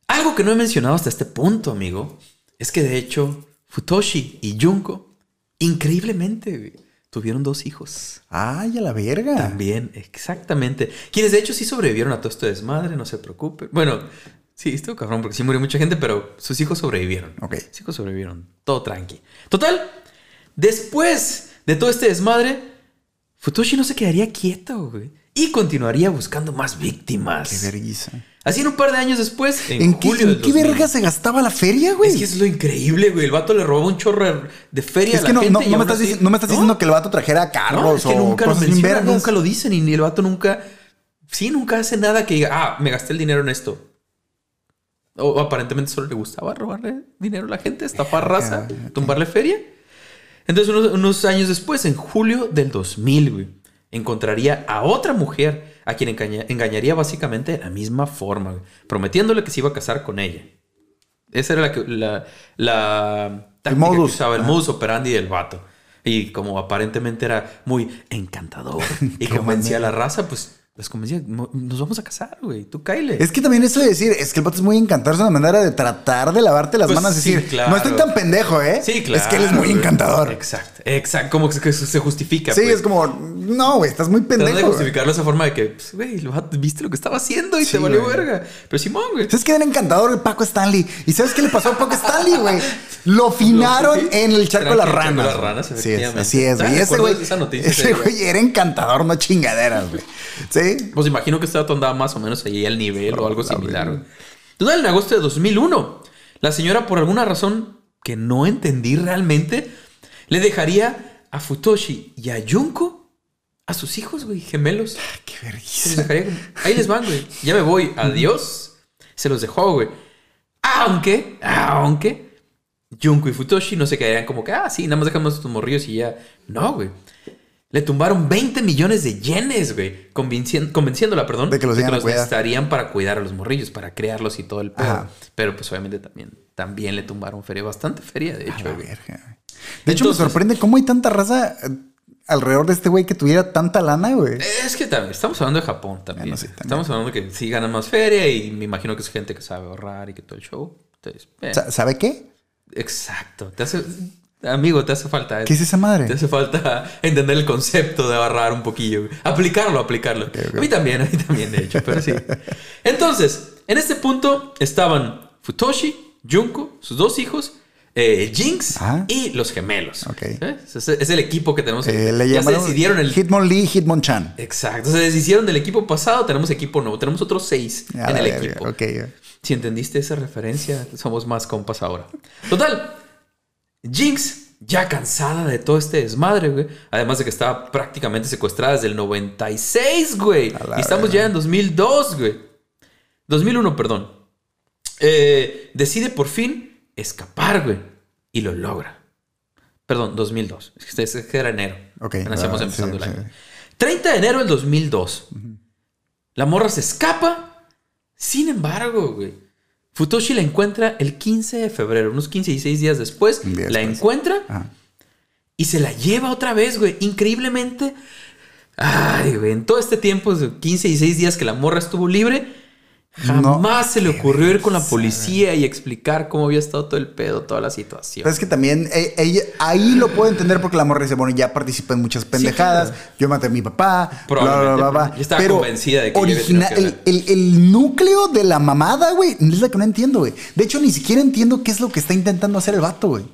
Algo que no he mencionado hasta este punto, amigo, es que de hecho Futoshi y Junko, increíblemente, tuvieron dos hijos. Ay, a la verga. También, exactamente. Quienes de hecho sí sobrevivieron a todo este desmadre, no se preocupen. Bueno, sí, estuvo cabrón porque sí murió mucha gente, pero sus hijos sobrevivieron. Ok. Sus hijos sobrevivieron. Todo tranqui. Total, después de todo este desmadre, Futoshi no se quedaría quieto, güey. Y continuaría buscando más víctimas. Qué vergüenza. Así en un par de años después, en, ¿En qué, julio en qué 2000. verga se gastaba la feria, güey? Es que es lo increíble, güey. El vato le robaba un chorro de- feria Es a la no, gente. no, me estás, así- dici- no me estás diciendo que el vato trajera No, carros es que o nunca lo cosas bien menciona, nunca lo dicen y el vato nunca... Sí, nunca hace nada que diga, ah, me gasté el dinero en esto. O, aparentemente solo le gustaba robarle dinero a la gente, estafar raza, tumbarle feria. Entonces, unos, unos años después, en julio del 2000, güey, encontraría a otra mujer a quien engaña- engañaría básicamente de la misma forma, güey, prometiéndole que se iba a casar con ella. Esa era la, que- la, la táctica que modus. usaba, el Ajá. modus operandi del vato. Y como aparentemente era muy encantador y convencía a la raza, pues les convencía, "Mo- nos vamos a casar, güey, tú cáile. Es que también eso de decir, es que el vato es muy encantador, es una manera de tratar de lavarte las Pues manos y sí, decir, claro. no estoy tan pendejo, ¿eh? Sí, claro. Es que él es muy güey. encantador. Exacto, exacto, como que se justifica. Sí, pues. es como, no, güey, estás muy de pendejo. güey. justificarlo de esa forma de que, pues, güey, viste lo que estaba haciendo y Sí, te valió güey. verga. Pero Simón, güey. ¿Sabes qué era encantador el Paco Stanley? ¿Y sabes qué le pasó a Paco Stanley, güey? Lo finaron en el charco de las de ranas. las ranas, Sí, así es, Ah, güey. Ese recuerdo güey, ese güey era encantador, no chingaderas, güey. ¿Sí? Pues imagino que este dato andaba más o menos ahí al nivel o algo similar. Total, en agosto de 2001, la señora, por alguna razón que no entendí realmente, le dejaría a Futoshi y a Junko a sus hijos, güey, gemelos. Qué Se los vergüenza. ahí les van, güey. Ya me voy. Adiós. Se los dejó, güey. Aunque, aunque, Junko y Futoshi no se quedarían como que, ah, sí, nada más dejamos estos morrillos y ya. No, güey. Le tumbaron 20 millones de yenes, güey. Convencien- convenciéndola, perdón. De que los iban a cuidar. necesitarían para cuidar a los morrillos, para criarlos y todo el pedo. Ajá. Pero pues obviamente también, también le tumbaron feria, bastante feria, de A hecho, la güey. verga, güey. De hecho, me sorprende cómo hay tanta raza eh, alrededor de este güey que tuviera tanta lana, güey. Es que también, estamos hablando de Japón también. Bueno, sí, también. Estamos hablando de que sí ganan más feria y me imagino que es gente que sabe ahorrar y que todo el show. Entonces, eh, Sa- ¿Sabe qué? exacto. Te hace, amigo, te hace falta. ¿Qué es esa madre? Te hace falta entender el concepto de ahorrar un poquillo. Aplicarlo, aplicarlo. A mí también, a mí también, de hecho, pero sí. Entonces, en este punto estaban Futoshi, Junko, sus dos hijos, eh, Jinx Ah. y los gemelos. Ok. ¿Eh? Es, es el equipo que tenemos. Eh, le ya se decidieron el, Hitmonlee, Hitmonchan. Exacto. Se deshicieron del equipo pasado, tenemos equipo nuevo. Tenemos otros seis en el verga, equipo. Si entendiste esa referencia, somos más compas ahora. Total. Jinx, ya cansada de todo este desmadre, güey. Además de que estaba prácticamente secuestrada desde el 96, güey. Y estamos ya en 2002, güey. 2001, perdón. Eh, decide por fin escapar, güey. Y lo logra. Perdón, 2002. Es que, era enero. Ok, ah, empezando sí, el año. sí. 30 de enero del 2002. La morra se escapa. Sin embargo, güey. Futoshi la encuentra el 15 de febrero, unos 15 y 16 días después. La después. encuentra Ajá. y se la lleva otra vez, güey. Increíblemente. Ay, güey. En todo este tiempo, de 15 y 16 días que la morra estuvo libre, No. jamás se le ocurrió ir con la policía y explicar cómo había estado todo el pedo, toda la situación. Pero es que también eh, ella, ahí lo puedo entender porque la morra dice, bueno, ya participé en muchas pendejadas, claro. yo maté a mi papá, bla, bla, bla, bla. yo estaba Pero convencida de que ella había origina- tenido que el, el- el núcleo de la mamada, güey, es la que no entiendo, güey. De hecho, ni siquiera entiendo qué es lo que está intentando hacer el vato, güey.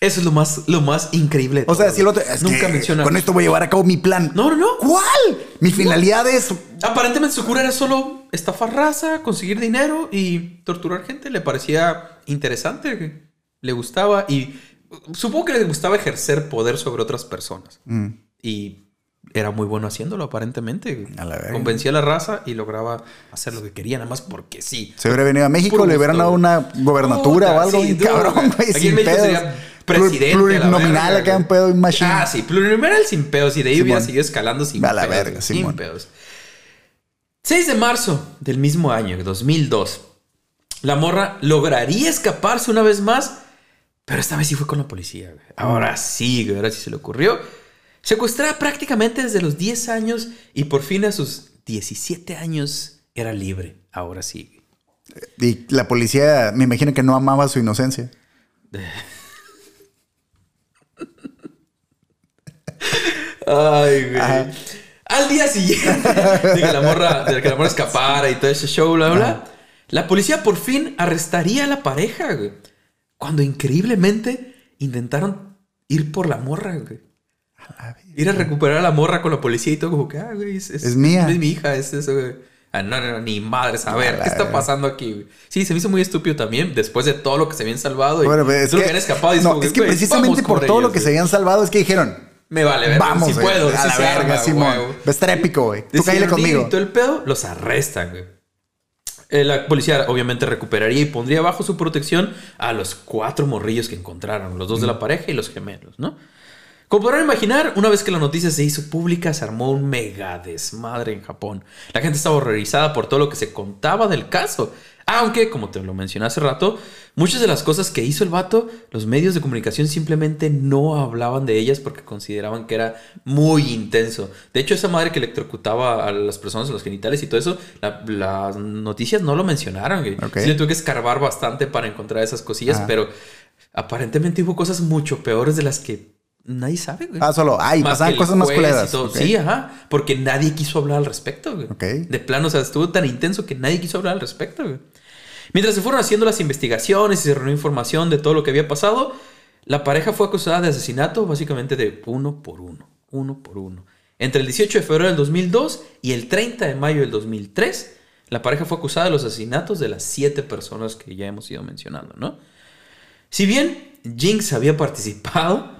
Eso es lo más, lo más increíble. O sea, si el otro... es Nunca que menciona. Con esto voy a llevar a cabo mi plan. No, no, no. ¿Cuál? Mi finalidad es... Aparentemente su cura era solo estafar raza, conseguir dinero y torturar gente. Le parecía interesante, le gustaba y supongo que le gustaba ejercer poder sobre otras personas. Mm. Y era muy bueno haciéndolo, aparentemente. A la verga. Convencía a la raza y lograba hacer lo que quería, nada más porque sí. Se hubiera venido a México, le hubieran dado una gobernatura Puta, o algo sí, cabrón, güey. sin pedos. sería presidente. Plurinominal acá en pedo machine. Ah, sí, plurinominal sin pedos y de ahí hubiera seguido escalando sin A la pedos. verga, sin Simón. pedos. 6 de marzo del mismo año, 2002. La morra lograría escaparse una vez más, pero esta vez sí fue con la policía. güey. Ahora sí, güey, ahora sí se le ocurrió. Secuestrada prácticamente desde los 10 años y por fin a sus 17 años era libre. Ahora sí. Y la policía, me imagino que no amaba su inocencia. Ay, güey. Ajá. Al día siguiente de que la morra, de que la morra escapara y todo ese show, bla, bla, la policía por fin arrestaría a la pareja, güey. Cuando increíblemente intentaron ir por la morra, güey. Ir a recuperar a la morra con la policía y todo, como que, ah, güey, es, Es mía. Es mi hija, es eso, güey. Ah, no, no, no, ni madres, a ver, A ¿qué está pasando aquí, güey? Sí, se me hizo muy estúpido también, después de todo lo que se habían salvado y Bueno, pues, es todo lo que, que habían escapado. y no, como es que güey, precisamente por todo lo que se habían salvado es que dijeron, Me vale, ver, vamos, si puedo, a la verga, Simón. Va a estar épico, güey. Tú cállate conmigo. y todo el pedo, los arrestan, güey. Eh, la policía obviamente recuperaría y pondría bajo su protección a los cuatro morrillos que encontraron, los dos de la pareja y los gemelos, ¿no? Como podrán imaginar, una vez que la noticia se hizo pública, se armó un mega desmadre en Japón. La gente estaba horrorizada por todo lo que se contaba del caso. Aunque, como te lo mencioné hace rato, muchas de las cosas que hizo el vato, los medios de comunicación simplemente no hablaban de ellas porque consideraban que era muy intenso. De hecho, esa madre que electrocutaba a las personas en los genitales y todo eso, la- las noticias no lo mencionaron. güey. Sí, tuve que escarbar bastante para encontrar esas cosillas, Ajá. pero aparentemente hubo cosas mucho peores de las que nadie sabe, güey. Ah, solo, ay, Más pasaban que el cosas más culeras. Sí, ajá. Porque nadie quiso hablar al respecto, güey. De plano, o sea, estuvo tan intenso que nadie quiso hablar al respecto, güey. Mientras se fueron haciendo las investigaciones y se reunió información de todo lo que había pasado, la pareja fue acusada de asesinato básicamente de uno por uno. Uno por uno. Entre el 18 de febrero del 2002 y el 30 de mayo del 2003, la pareja fue acusada de los asesinatos de las siete personas que ya hemos ido mencionando, ¿no? Si bien Jinx había participado,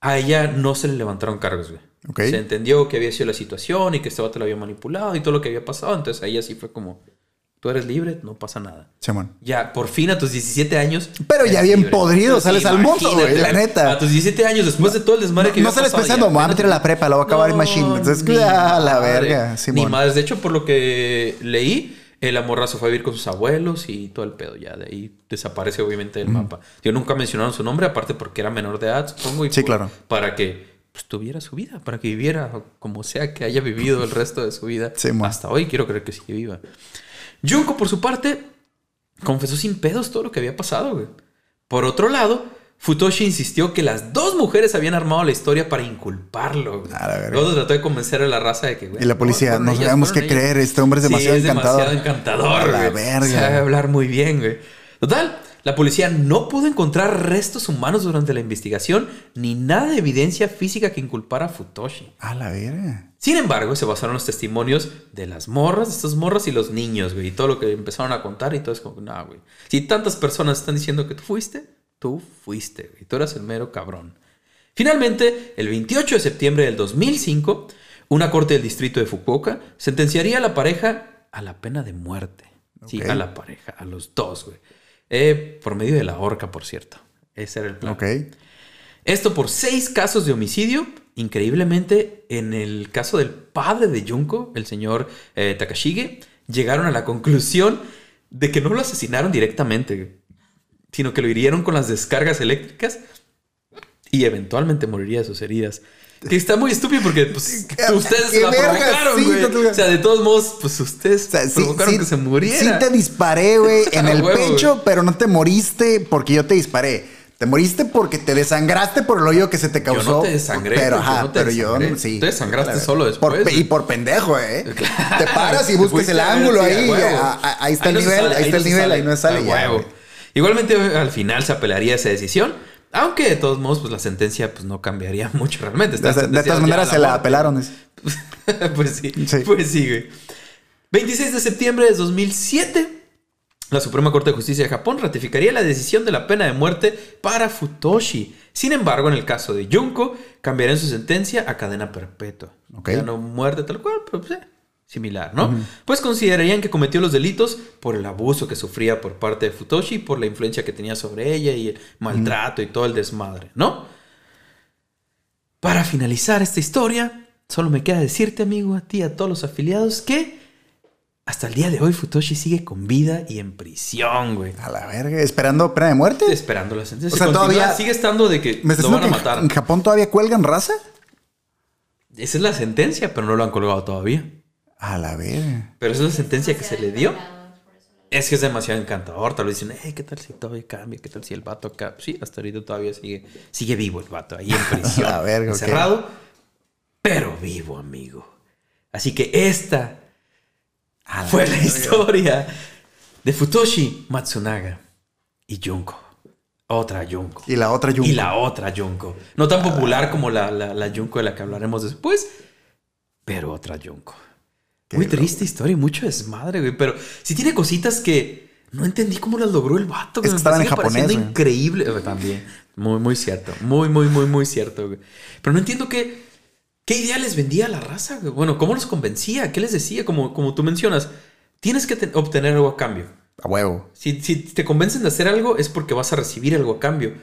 a ella no se le levantaron cargos, güey. Ok. Se entendió que había sido la situación y que este vato la había manipulado y todo lo que había pasado. Entonces a ella sí fue como, tú eres libre, no pasa nada. Simón. Ya, por fin a tus 17 años. Pero ya bien libre. podrido, Pues, sales al mundo, güey, la neta. A tus 17 años, después de todo el desmadre que No sales pasado, pensando, voy a meter a la prepa, la voy a acabar en Machine. Entonces, ni la verga, Ni Simón. más. De hecho, por lo que leí, el amorrazo fue a vivir con sus abuelos y todo el pedo. Ya de ahí desaparece, obviamente, del mapa. Yo nunca mencionaron su nombre, aparte porque era menor de edad, supongo. Y Sí, por- claro. Para que pues, tuviera su vida, para que viviera como sea que haya vivido el resto de su vida. Simón. Hasta hoy quiero creer que sigue viva. Junko, por su parte, confesó sin pedos todo lo que había pasado, güey. Por otro lado, Futoshi insistió que las dos mujeres habían armado la historia para inculparlo. Luego trató de convencer a la raza de que, güey, Y la policía, no sabemos qué ellas. creer, este hombre es demasiado Sí, es encantador. demasiado encantador, A la verga. Sabe hablar muy bien, güey. Total, la policía no pudo encontrar restos humanos durante la investigación ni nada de evidencia física que inculpara a Futoshi. A la verga. Sin embargo, se basaron los testimonios de las morras, de estas morras y los niños, güey. Y todo lo que empezaron a contar y todo es como, no, güey. Si tantas personas están diciendo que tú fuiste, tú fuiste, güey. Tú eras el mero cabrón. Finalmente, el 28 de septiembre del 2005, una corte del distrito de Fukuoka sentenciaría a la pareja a la pena de muerte. Sí, a la pareja, a los dos, güey. Eh, por medio de la horca, por cierto. Ese era el plan. Ok. Esto por seis casos de homicidio. Increíblemente, en el caso del padre de Junko, el señor eh, Takashige, llegaron a la conclusión de que no lo asesinaron directamente, sino que lo hirieron con las descargas eléctricas y eventualmente moriría de sus heridas. Que está muy estúpido porque pues, ¿Qué- ustedes la verga? provocaron, Sí, güey. tú- O sea, de todos modos, pues ustedes O sea, sí, provocaron sí- que se muriera. Sí te disparé, güey, en el huevo, pecho, güey. pero no te moriste porque yo te disparé. Te moriste porque te desangraste por el hoyo que se te causó. Yo no te desangré, Pero, ajá, no te pero yo sí. Tú desangraste Claro. solo después, Por y por pendejo, ¿eh? Claro. Te paras y Te buscas el ángulo sí, ahí. ahí está el nivel, ahí está el nivel, ahí no sale ya. Igualmente al final se apelaría esa decisión, aunque de todos modos pues la sentencia pues no cambiaría mucho realmente. Está De, todas maneras se la muerte. apelaron. es- pues sí, Sí. pues sí, güey. 26 de septiembre de 2007, la Suprema Corte de Justicia de Japón ratificaría la decisión de la pena de muerte para Futoshi. Sin embargo, en el caso de Junko, cambiarían su sentencia a cadena perpetua. Ok. Ya no muerte tal cual, pero pues, eh, similar, ¿no? Pues considerarían que cometió los delitos por el abuso que sufría por parte de Futoshi, por la influencia que tenía sobre ella y el maltrato y todo el desmadre, ¿no? Para finalizar esta historia, solo me queda decirte, amigo, a ti, a todos los afiliados, que hasta el día de hoy Futoshi sigue con vida y en prisión, güey. A la verga. ¿Esperando pena de muerte? Esperando la sentencia. O sea, Continúa- todavía- sigue estando de que ¿Me lo van a matar. en Japón todavía cuelgan raza? Esa es la sentencia, pero no lo han colgado todavía. A la verga. Pero esa es la sentencia que se le dio. Es que es demasiado encantador. Tal vez dicen, hey, ¿qué tal si todavía cambia? ¿Qué tal si el vato acá? Sí, hasta ahorita todavía sigue, sigue vivo el vato ahí en prisión. La verga, ok. encerrado, pero vivo, amigo. Así que esta A la fue la historia de Futoshi Matsunaga y Junko. Otra Junko. Y la otra Junko. Y la otra Junko. No tan popular como la, la, la Junko de la que hablaremos después, pero otra Junko. Muy loco. triste historia y mucho desmadre, güey. Pero sí tiene cositas que no entendí cómo las logró el vato. Es güey. que estaban en japonés, güey. increíble. Eh, También. Muy, muy cierto. Muy, muy, muy, muy cierto, güey. Pero no entiendo qué, qué idea les vendía a la raza, güey. Bueno, ¿cómo los convencía? ¿Qué les decía? Como, como tú mencionas, tienes que te- obtener algo a cambio. A huevo. Si, si te convencen de hacer algo es porque vas a recibir algo a cambio.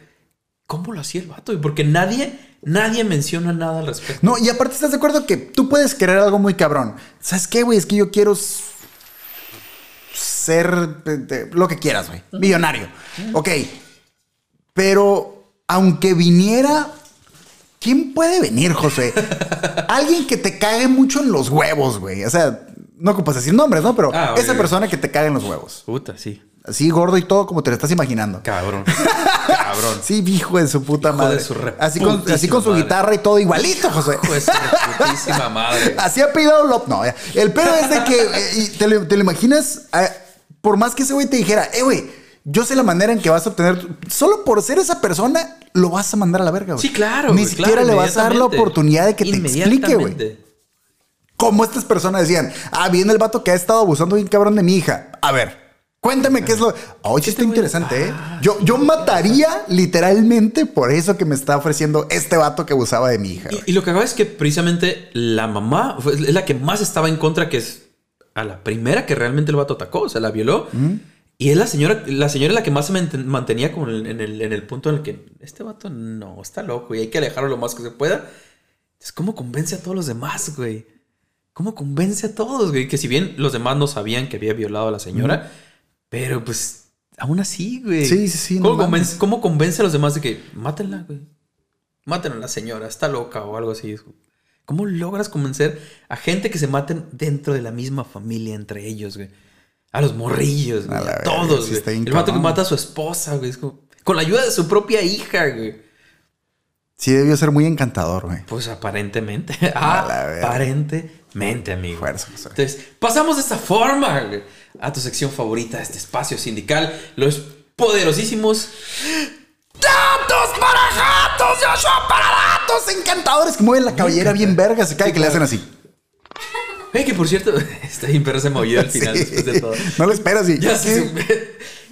¿Cómo lo hacía el vato? güey? Porque nadie, nadie menciona nada al respecto. No, y aparte estás de acuerdo que tú puedes querer algo muy cabrón. ¿Sabes qué, güey? Es que yo quiero ser lo que quieras, güey. Millonario. Ok. Pero aunque viniera, ¿quién puede venir, José? Alguien que te cague mucho en los huevos, güey. O sea, no ocupas decir nombres, ¿no? Pero Ah, esa persona que te cague en los huevos. Puta, sí. Así gordo y todo como te lo estás imaginando. Cabrón. Cabrón. Sí, hijo de su puta Hijo de madre. su así, con, reputísima así con su madre. guitarra y todo igualito, José. Hijo de su putísima madre. Así ha pedido Lop. No, el pedo es de que eh, te, lo, te lo imaginas, eh, por más que ese güey te dijera, eh, güey, yo sé la manera en que vas a obtener. tu-". Solo por ser esa persona, lo vas a mandar a la verga, güey. Sí, claro. Ni güey, siquiera claro, le vas a dar la oportunidad de que te explique, güey. Como estas personas decían, ah, viene el vato que ha estado abusando bien cabrón de mi hija. A ver, cuéntame qué es lo. Oye, está güey- interesante, ¿eh? Ah. Yo, yo mataría literalmente por eso que me está ofreciendo este vato que abusaba de mi hija. Y, y lo que acaba es que precisamente la mamá fue- es la que más estaba en contra, que es a la primera que realmente el vato atacó, o sea, la violó. Y es la señora, la señora la que más se manten- mantenía como en el, en el- en el punto en el que este vato no está loco y hay que alejarlo lo más que se pueda. Es como convence a todos los demás, güey. ¿Cómo convence a todos, güey? Que si bien los demás no sabían que había violado a la señora, pero pues aún así, güey. Sí, sí, sí, no ¿Cómo, mames. convence, cómo convence a los demás de que mátenla, güey? Maten a la señora, está loca o algo así. ¿Cómo logras convencer a gente que se maten dentro de la misma familia entre ellos, güey? A los morrillos, güey. A la A, todos, güey. El vato que mata a su esposa, güey. es como- con la ayuda de su propia hija, güey. Sí, debió ser muy encantador, güey. Pues aparentemente. A la verga. aparentemente, amigo. Fuerza. Entonces, pasamos de esta forma güey, a tu sección favorita de este espacio sindical. Los poderosísimos ¡Datos para gatos! ¡Joshua para datos! Encantadores que mueven la cabellera bien verga. Se cae que le hacen así. Hey, que por cierto, está bien perro se movió al final Sí. después de todo. No lo esperas y. Ya cierto,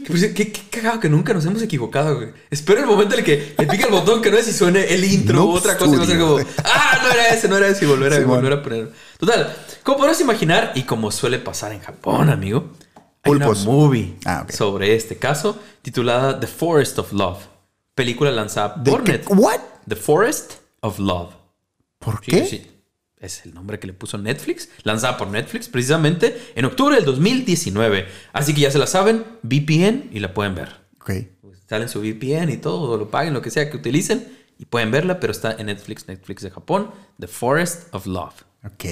Qué, qué cagado que nunca nos hemos equivocado, güey. Espero el momento en el que le pique el botón que no es y suene el intro u otra cosa. y va a ser como, ah, no era ese, no era ese. Y volver a, volver a poner. Total, como podrás imaginar, y como suele pasar en Japón, amigo, hay Pulpos. una movie Ah, ok. sobre este caso titulada The Forest of Love. Película lanzada ¿De por? Netflix. ¿What? The Forest of Love. ¿Por Sí, qué? sí. Es el nombre que le puso Netflix, lanzada por Netflix precisamente en octubre del 2019. Así que ya se la saben, VPN y la pueden ver. Ok. Pues salen su VPN y todo, lo paguen, lo que sea que utilicen y pueden verla, pero está en Netflix, Netflix de Japón, The Forest of Love. Ok.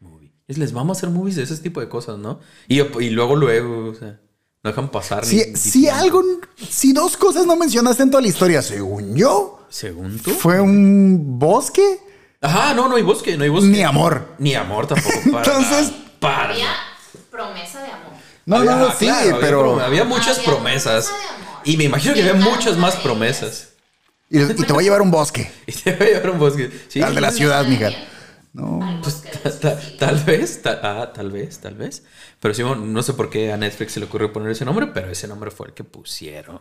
Movie. Es, les vamos a hacer movies de ese tipo de cosas, ¿no? Y, y luego, luego, o sea, no dejan pasar Si, ni- si ni- algo. Si dos cosas no mencionaste en toda la historia, según yo, Según tú. fue un bosque Ajá, no, no hay bosque, no hay bosque. ni amor. Ni amor tampoco. Para Entonces- para Había promesa de amor. No, Había- no, no, ah, sí, claro, pero. Había muchas Había promesas. Y me imagino que había muchas más promesas. Y, y te voy a llevar un bosque. Y te voy a llevar un bosque. Sí, Al de la ciudad, bien. No. Pues, ta- tal vez, ta- ah, tal vez, tal vez. Pero sí, bueno, no sé por qué a Netflix se le ocurrió poner ese nombre, pero ese nombre fue el que pusieron.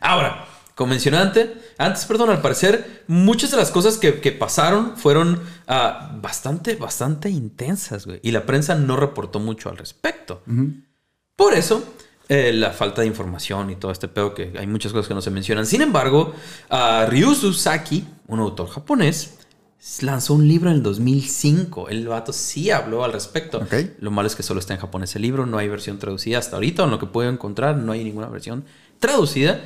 Ahora, como mencioné antes, antes, perdón, al parecer, muchas de las cosas que, que pasaron fueron ah, bastante, bastante intensas, güey. Y la prensa no reportó mucho al respecto. Por eso, eh, la falta de información y todo este pedo que hay muchas cosas que no se mencionan. Sin embargo, a Ryuzu Saki, un autor japonés, lanzó un libro en el 2005. El vato sí habló al respecto. Lo malo es que solo está en japonés el libro, no hay versión traducida hasta ahorita, en lo que puedo encontrar, no hay ninguna versión traducida.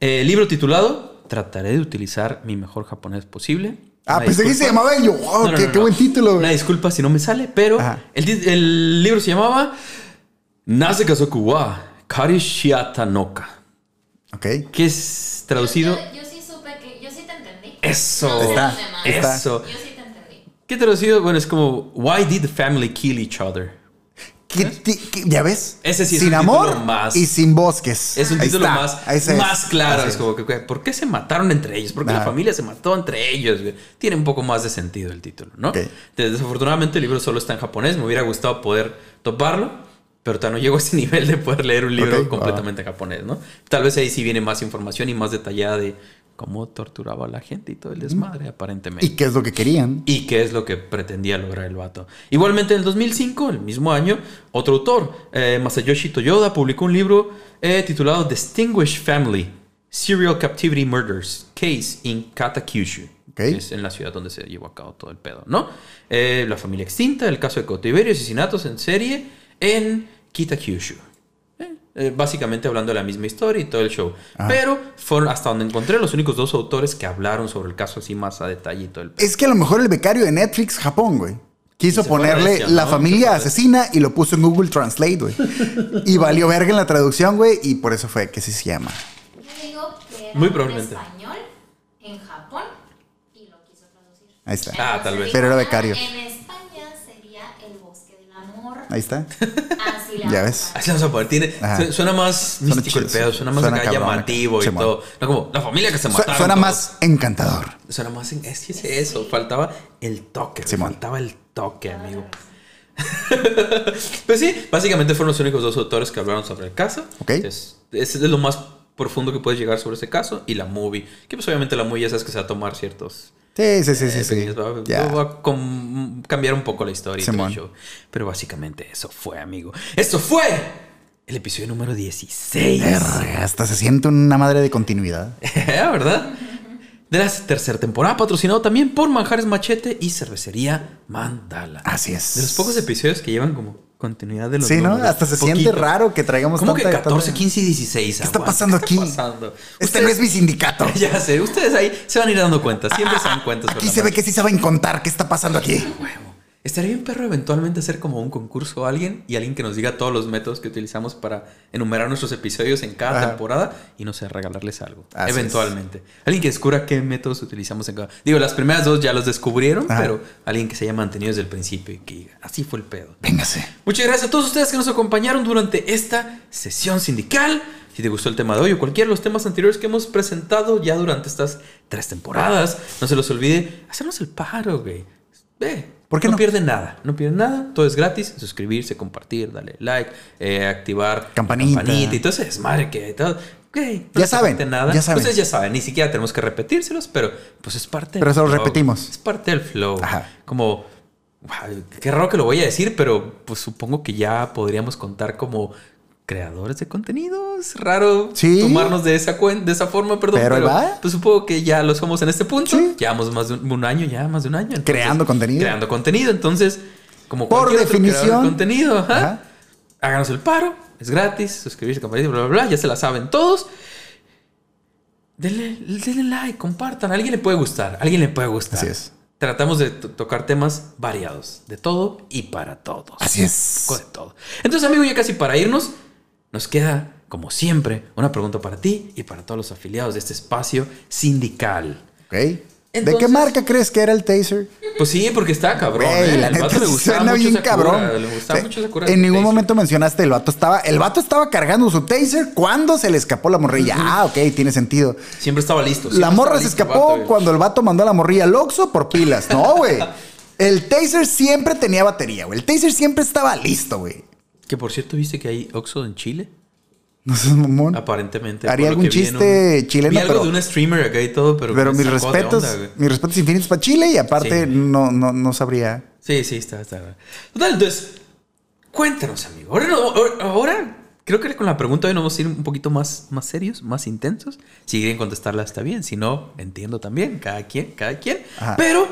Eh, libro titulado Trataré de utilizar mi mejor japonés posible. Ah, pensé que se llamaba yo, wow, No, no, qué, no, qué no. buen título, Una disculpa si no me sale, pero el, libro se llamaba Nazekazoku wa Karishiata Noka, Ok. que es traducido. Eso. Está. Eso. Yo sí te entendí. ¿Qué traducido? Bueno, es como Why did the family kill each other? ¿Qué ti- qué- ¿Ya ves? Ese sí es sin un amor título más- y sin bosques. Es un Ahí título está, más, ese es. más claro. Así Es como que, ¿por qué se mataron entre ellos? ¿Por qué la Ajá. familia se mató entre ellos? güey? Tiene un poco más de sentido el título, ¿no? Ok. Desafortunadamente el libro solo está en japonés. Me hubiera gustado poder toparlo, pero todavía no llego a ese nivel de poder leer un libro Ok, completamente en japonés, ¿no? Tal vez ahí sí viene más información y más detallada de cómo torturaba a la gente y todo el desmadre, aparentemente. ¿Y qué es lo que querían? y qué es lo que pretendía lograr el vato. Igualmente en el 2005, el mismo año, otro autor, eh, Masayoshi Toyoda, publicó un libro eh, titulado Distinguished Family, Serial Captivity Murders, Case in Katakyushu. Ok. que Es en la ciudad donde se llevó a cabo todo el pedo, ¿no? Eh, la familia extinta, el caso de cautiverio asesinatos en serie en Kitakyushu. Eh, básicamente hablando de la misma historia y todo el show. Ajá. Pero fueron hasta donde encontré los únicos dos autores que hablaron sobre el caso así más a detalle y todo el. Es que a lo mejor el becario de Netflix Japón, güey. Quiso ponerle la ¿no? familia asesina y lo puso en Google Translate, güey. y valió verga en la traducción, güey, y por eso fue que sí se llama. Yo digo que era Muy en probablemente. español en Japón y lo quiso traducir. Ahí está. Ah, tal vez. Pero era "Ah, becario". En España sería el bosque del amor. Ahí está. Así le Ya ves. poner. Así vamos a poder. Tiene, Ajá. suena más Suena místico el pedo, suena más Suena acá cabrón, llamativo y todo. No como la familia que se mataron. suena todos. más encantador. Suena más en. Es que es eso. Faltaba el toque. Simón. Faltaba el toque, amigo. Pues sí, básicamente fueron los únicos dos autores que hablaron sobre el caso. Ok. Es, es de lo más profundo que puedes llegar sobre ese caso. Y la movie. Que pues obviamente la movie ya sabes que se va a tomar ciertos. Sí, sí, sí, sí. eh, sí. va, a cambiar un poco la historia y todo el Simón. show. Pero básicamente eso fue, amigo. Esto fue el episodio número 16. Verga, hasta se siente una madre de continuidad. ¿Verdad? De la tercera temporada, patrocinado también por Manjares Machete y Cervecería Mandala. Así es. De los pocos episodios que llevan como continuidad de los Sí, ¿no? números. Hasta se Poquito. siente raro que traigamos ¿Cómo que tanta- 14, tanta- 15 y 16? ¿Qué está Aguanta, pasando ¿qué aquí? está pasando? Este no es mi sindicato. Ya sé, ustedes ahí se van a ir dando cuenta. Siempre se dan cuenta. Aquí se ve que sí saben contar qué está pasando aquí. Huevo. Estaría bien perro eventualmente hacer como un concurso a alguien y alguien que nos diga todos los métodos que utilizamos para enumerar nuestros episodios en cada Ajá. temporada y no sé, regalarles algo. Así eventualmente. Alguien que descubra qué métodos utilizamos en cada. Digo, las primeras dos ya los descubrieron, Ajá. pero alguien que se haya mantenido desde el principio y que diga, así fue el pedo. Véngase. Muchas gracias a todos ustedes que nos acompañaron durante esta sesión sindical. Si te gustó el tema de hoy o cualquiera de los temas anteriores que hemos presentado ya durante estas tres temporadas, no se los olvide hacernos el paro, güey. Ve. ¿Por qué no? no? pierden nada, no pierden nada, todo es gratis, suscribirse, compartir, darle like, eh, activar Campanita. y todo ese desmadre que todo. no Ya saben, nada. ya saben. Ustedes ya saben, ni siquiera tenemos que repetírselos, pero pues es parte Pero del los flow. repetimos. Es parte del flow. Ajá. Como Wow, Qué raro que lo voy a decir, pero pues supongo que ya podríamos contar como creadores de contenido. Es raro Sí. tomarnos de esa, cuen- de esa forma, perdón. Pero Pero, pues supongo que ya lo somos en este punto. Sí. Llevamos más de un, un año, ya más de un año. entonces, Creando contenido. Creando contenido. Entonces, como Por definición. de contenido, ajá, Ajá. háganos el paro. Es gratis. Suscribirse, compartir, bla, bla, bla. Ya se la saben todos. Denle, denle like, compartan. A alguien le puede gustar. A alguien le puede gustar. Así es. Tratamos de to- tocar temas variados, de todo y para todos. Así es. Poco de todo. Entonces, amigo, ya casi para irnos, nos queda, como siempre, una pregunta para ti y para todos los afiliados de este espacio sindical. ¿Ok? ¿De qué marca crees que era el taser? Pues sí, porque está cabrón. ¿eh? la El neta vato le gustaba suena mucho bien cabrón. Le gustaba O sea, mucho en ningún taser. momento mencionaste el vato estaba, el vato estaba cargando su taser cuando se le escapó la morrilla. Ah, ok, tiene sentido. Siempre estaba listo. La morra estaba se el escapó vato, cuando el vato mandó a la morrilla al Oxxo por pilas. No, güey. El taser siempre tenía batería, güey. El taser siempre estaba listo, güey. Que por cierto, ¿viste que hay Oxxo en Chile? No seas mamón. Aparentemente. Haría algún chiste chileno, Vi algo pero- de un streamer acá y todo, pero, Pero mis respetos, onda, mis respetos infinitos para Chile y aparte Sí. no, no, no sabría. Sí, sí, está, está. Total, entonces, cuéntanos, amigo. Ahora, no- ahora, ahora creo que con la pregunta hoy nos vamos a ir un poquito más, más serios, más intensos. Si quieren contestarla está bien, si no, entiendo también, cada quien, cada quien. Ajá. Pero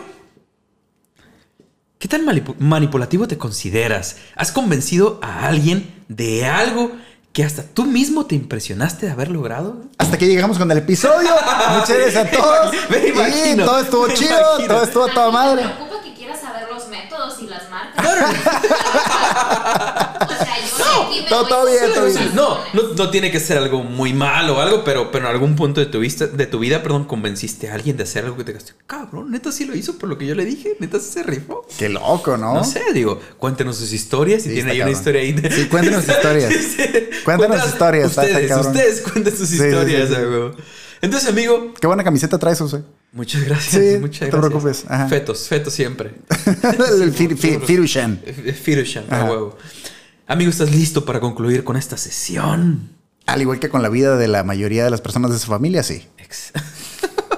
tan manipu- manipulativo te consideras? ¿Has convencido a alguien de algo que hasta tú mismo te impresionaste de haber logrado? Hasta que llegamos con el episodio. Muchas gracias a todos. Me Y imagino, todo estuvo me chido, imagino. todo estuvo a toda madre. Me preocupa que quieras saber los métodos y las marcas. sea, todo- bien, todo bien. No, no, no tiene que ser algo muy malo o algo, pero, pero en algún punto de tu, vista, de tu vida, perdón, convenciste a alguien de hacer algo que te gaste. Cabrón, neta sí lo hizo por lo que yo le dije, neta sí se rifó. Qué loco, ¿no? No sé, digo, cuéntenos sus historias. Si Sí, tiene ahí una historia ahí. de- Sí, cuéntenos historias. Sí, sí. Cuéntenos Cuéntanos historias, está- está Ustedes, ustedes cuenten sus historias, sí, sí. a huevo. Entonces, amigo, Qué buena camiseta traes, José. muchas gracias. Sí, muchas no te gracias. preocupes, ajá. Fetos, fetos siempre. el Fir- Fir- Firushan. Firushan, a huevo. Amigo, ¿estás listo para concluir con esta sesión? Al igual que con la vida de la mayoría de las personas de su familia, sí. Ex-.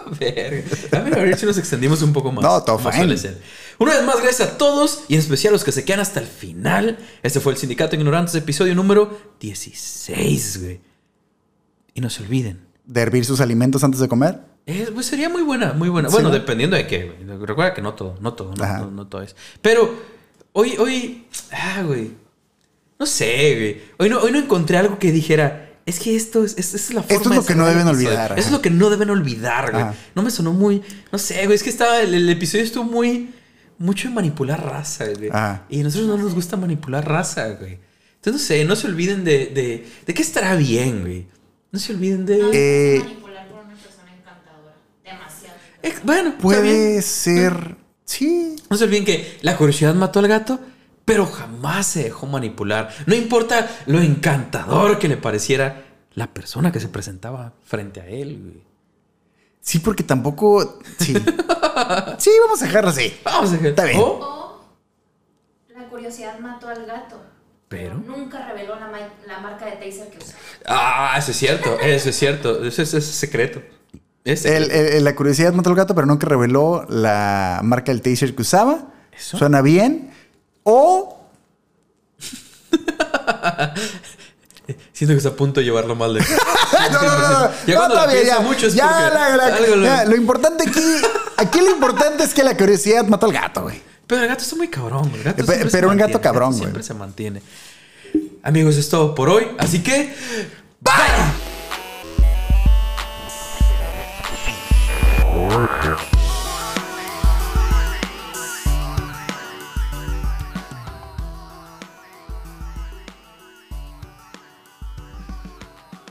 A ver, a ver si nos extendimos un poco más. No, todo como fine. Una vez más, gracias a todos y en especial a los que se quedan hasta el final. Este fue el Sindicato Ignorantes, episodio número 16, güey. Y no se olviden. De hervir sus alimentos antes de comer. Eh, pues sería muy buena, muy buena. Sí, bueno, ¿no? dependiendo de qué, güey. Recuerda que no todo, no todo, no, Ajá. no- no todo es. Pero hoy, hoy, ah, güey. No sé, güey. Hoy no, hoy no encontré algo que dijera, es que esto es, es, es la forma Esto es lo de que no deben episodio". olvidar, Eso es lo que no deben olvidar, güey. Ajá. No me sonó muy, no sé, güey. Es que estaba, el, el episodio estuvo muy, mucho de manipular raza, güey. Ajá. Y a nosotros no nos gusta manipular raza, güey. Entonces, no sé, no se olviden de, de, de qué estará bien, güey. No se olviden de... No Eh, manipular por una persona encantadora. Demasiado. Eh, bueno. Puede ser. Sí. No se olviden que la curiosidad mató al gato, pero jamás se dejó manipular. No importa lo encantador que le pareciera la persona que se presentaba frente a él. güey. Sí, porque tampoco. Sí. Sí, vamos a dejarlo así. Vamos a dejar. Está bien. O- la curiosidad mató al gato. Pero- nunca reveló la, ma- la marca de taser que usó. Ah, eso es cierto, eso es cierto. Eso es, eso es secreto. Es el- la curiosidad mató al gato, pero nunca reveló la marca del taser que usaba. Eso. Suena bien. O. Siento que está a punto de llevarlo mal de. no, no, no, no. Ya cuando mucho es Ya, porque la- la- algo lo- ya, lo importante aquí. Aquí lo importante es que la curiosidad mató al gato, güey. Pero el gato está muy cabrón, güey. Se pero un gato mantiene, cabrón, güey. Siempre se mantiene. Amigos, es todo por hoy. Así que. ¡Bye!